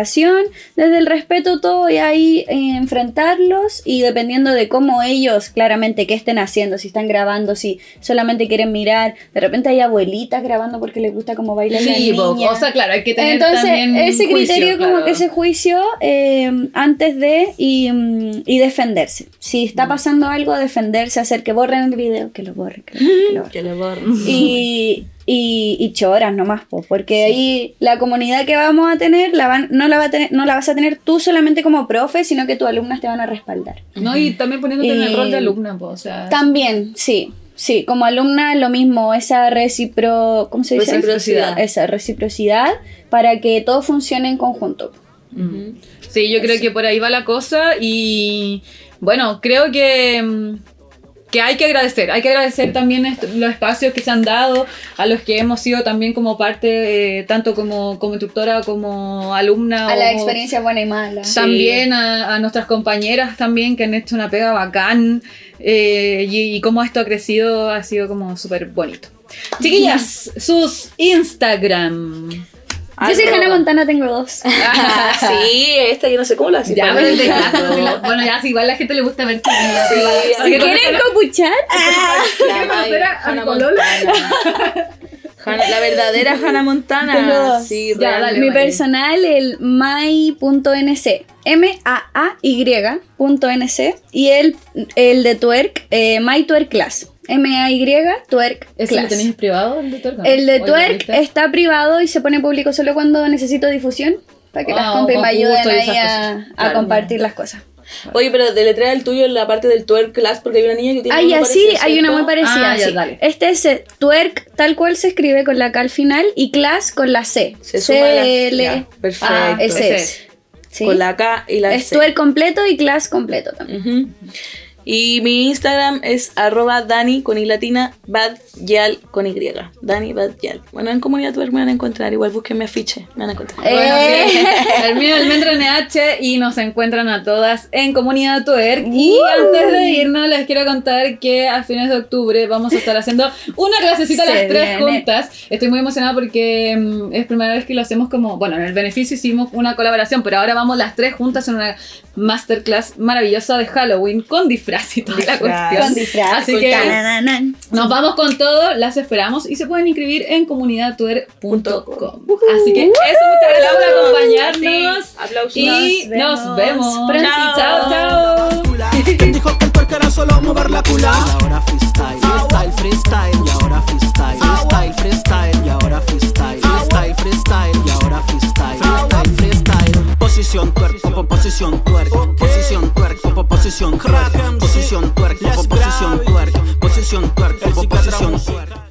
desde el respeto todo y ahí eh, enfrentarlos y dependiendo de cómo ellos claramente qué estén haciendo, si están grabando, si solamente quieren mirar, de repente hay abuelitas grabando porque les gusta cómo bailan Sí, niñas. o sea, claro, hay que tener Entonces, también ese juicio, criterio, como que ese juicio eh, antes de y, mm, y defenderse. Si Mm. está pasando algo, defenderse, hacer que borren el video, que lo borren. Que lo, lo borren. Que le borren. Y, y, y choras nomás, po, porque ahí la comunidad que vamos a tener, la van, no, la va a tener no la vas a tener tú solamente como profe, sino que tus alumnas te van a respaldar. No, y también poniéndote en el rol de alumna, po, o sea. También, sí. Sí, como alumna lo mismo, esa recipro, ¿cómo se dice? Reciprocidad. Esa reciprocidad para que todo funcione en conjunto. Mm. Sí, yo creo que por ahí va la cosa y bueno, creo que, mm, que hay que agradecer, hay que agradecer también los espacios que se han dado, a los que hemos sido también como parte, eh, tanto como, como instructora como alumna. A la experiencia buena y mala. También a, a nuestras compañeras también que han hecho una pega bacán eh, y, y cómo esto ha crecido ha sido como súper bonito. Chiquillas, sus Instagram. Yo soy. Hannah Montana, tengo dos. Ah, sí, esta yo no sé cómo la hacía. Ya, pero el de clase, bueno, ya, si igual a la gente le gusta ver tu vida. Sí, Así Si que ¿Quieren copuchar? La May- conocer a- a Hannah mi pololo? Montana. Hannah- la verdadera Hannah Tengo Montana. dos. Sí, Ya, dale. Mi vale. personal, el my.nc. M-A-A-Y.nc. Y el, el de Twerk, eh, My Twerk Class. M-A-Y, Twerk ¿Ese lo Class. tenéis privado, el de Twerk? El de Twerk está privado y se pone público solo cuando necesito difusión. Para que Ah, las compis con me ayuden ahí a, a Claro. compartir las cosas. Oye, pero deletrea el tuyo en la parte del twerk class porque hay una niña que tiene Ah, ya sí, parecido, hay una muy parecida. Ah, ya, sí. dale. Este es twerk, tal cual se escribe con la K al final, y class con la C. Se suma la C-L- ya, perfecto. Ah, es. Sí. Con la K y la Es C. twerk completo y class completo también. Y mi Instagram es arroba Dani con y latina bad yal con Y. Dani bad yal. Bueno, en comunidad twerk me van a encontrar. Igual busquen mi afiche. Me van a encontrar. Eh. Bueno, sí. El mío, el NH, y nos encuentran a todas en Comunidad Twerk. Y antes de irnos, les quiero contar que a fines de octubre vamos a estar haciendo una clasecita Se las tres viene. juntas. Estoy muy emocionada porque mm, es primera vez que lo hacemos como, bueno, en el beneficio hicimos una colaboración, pero ahora vamos las tres juntas en una masterclass maravillosa de Halloween con disfraz y toda la Disfraz. cuestión. Con disfraz. Así con que Tanananan. nos vamos con todo, las esperamos y se pueden inscribir en comunidadtuer.com. Así que eso, muchas gracias por acompañarnos. Aplausos. Y Nos nos vemos vemos. pronto. Chao, chao. ¿Quién dijo que el twerk era solo mover la cula? Y ahora freestyle, freestyle, freestyle, y ahora freestyle, freestyle, freestyle, y ahora freestyle, freestyle, freestyle, y ahora freestyle, posición tuerco, posición tuerco, posición tuerco, posición tuerco, posición tuerco, posición tuerco, posición tuerco, posición tuerco.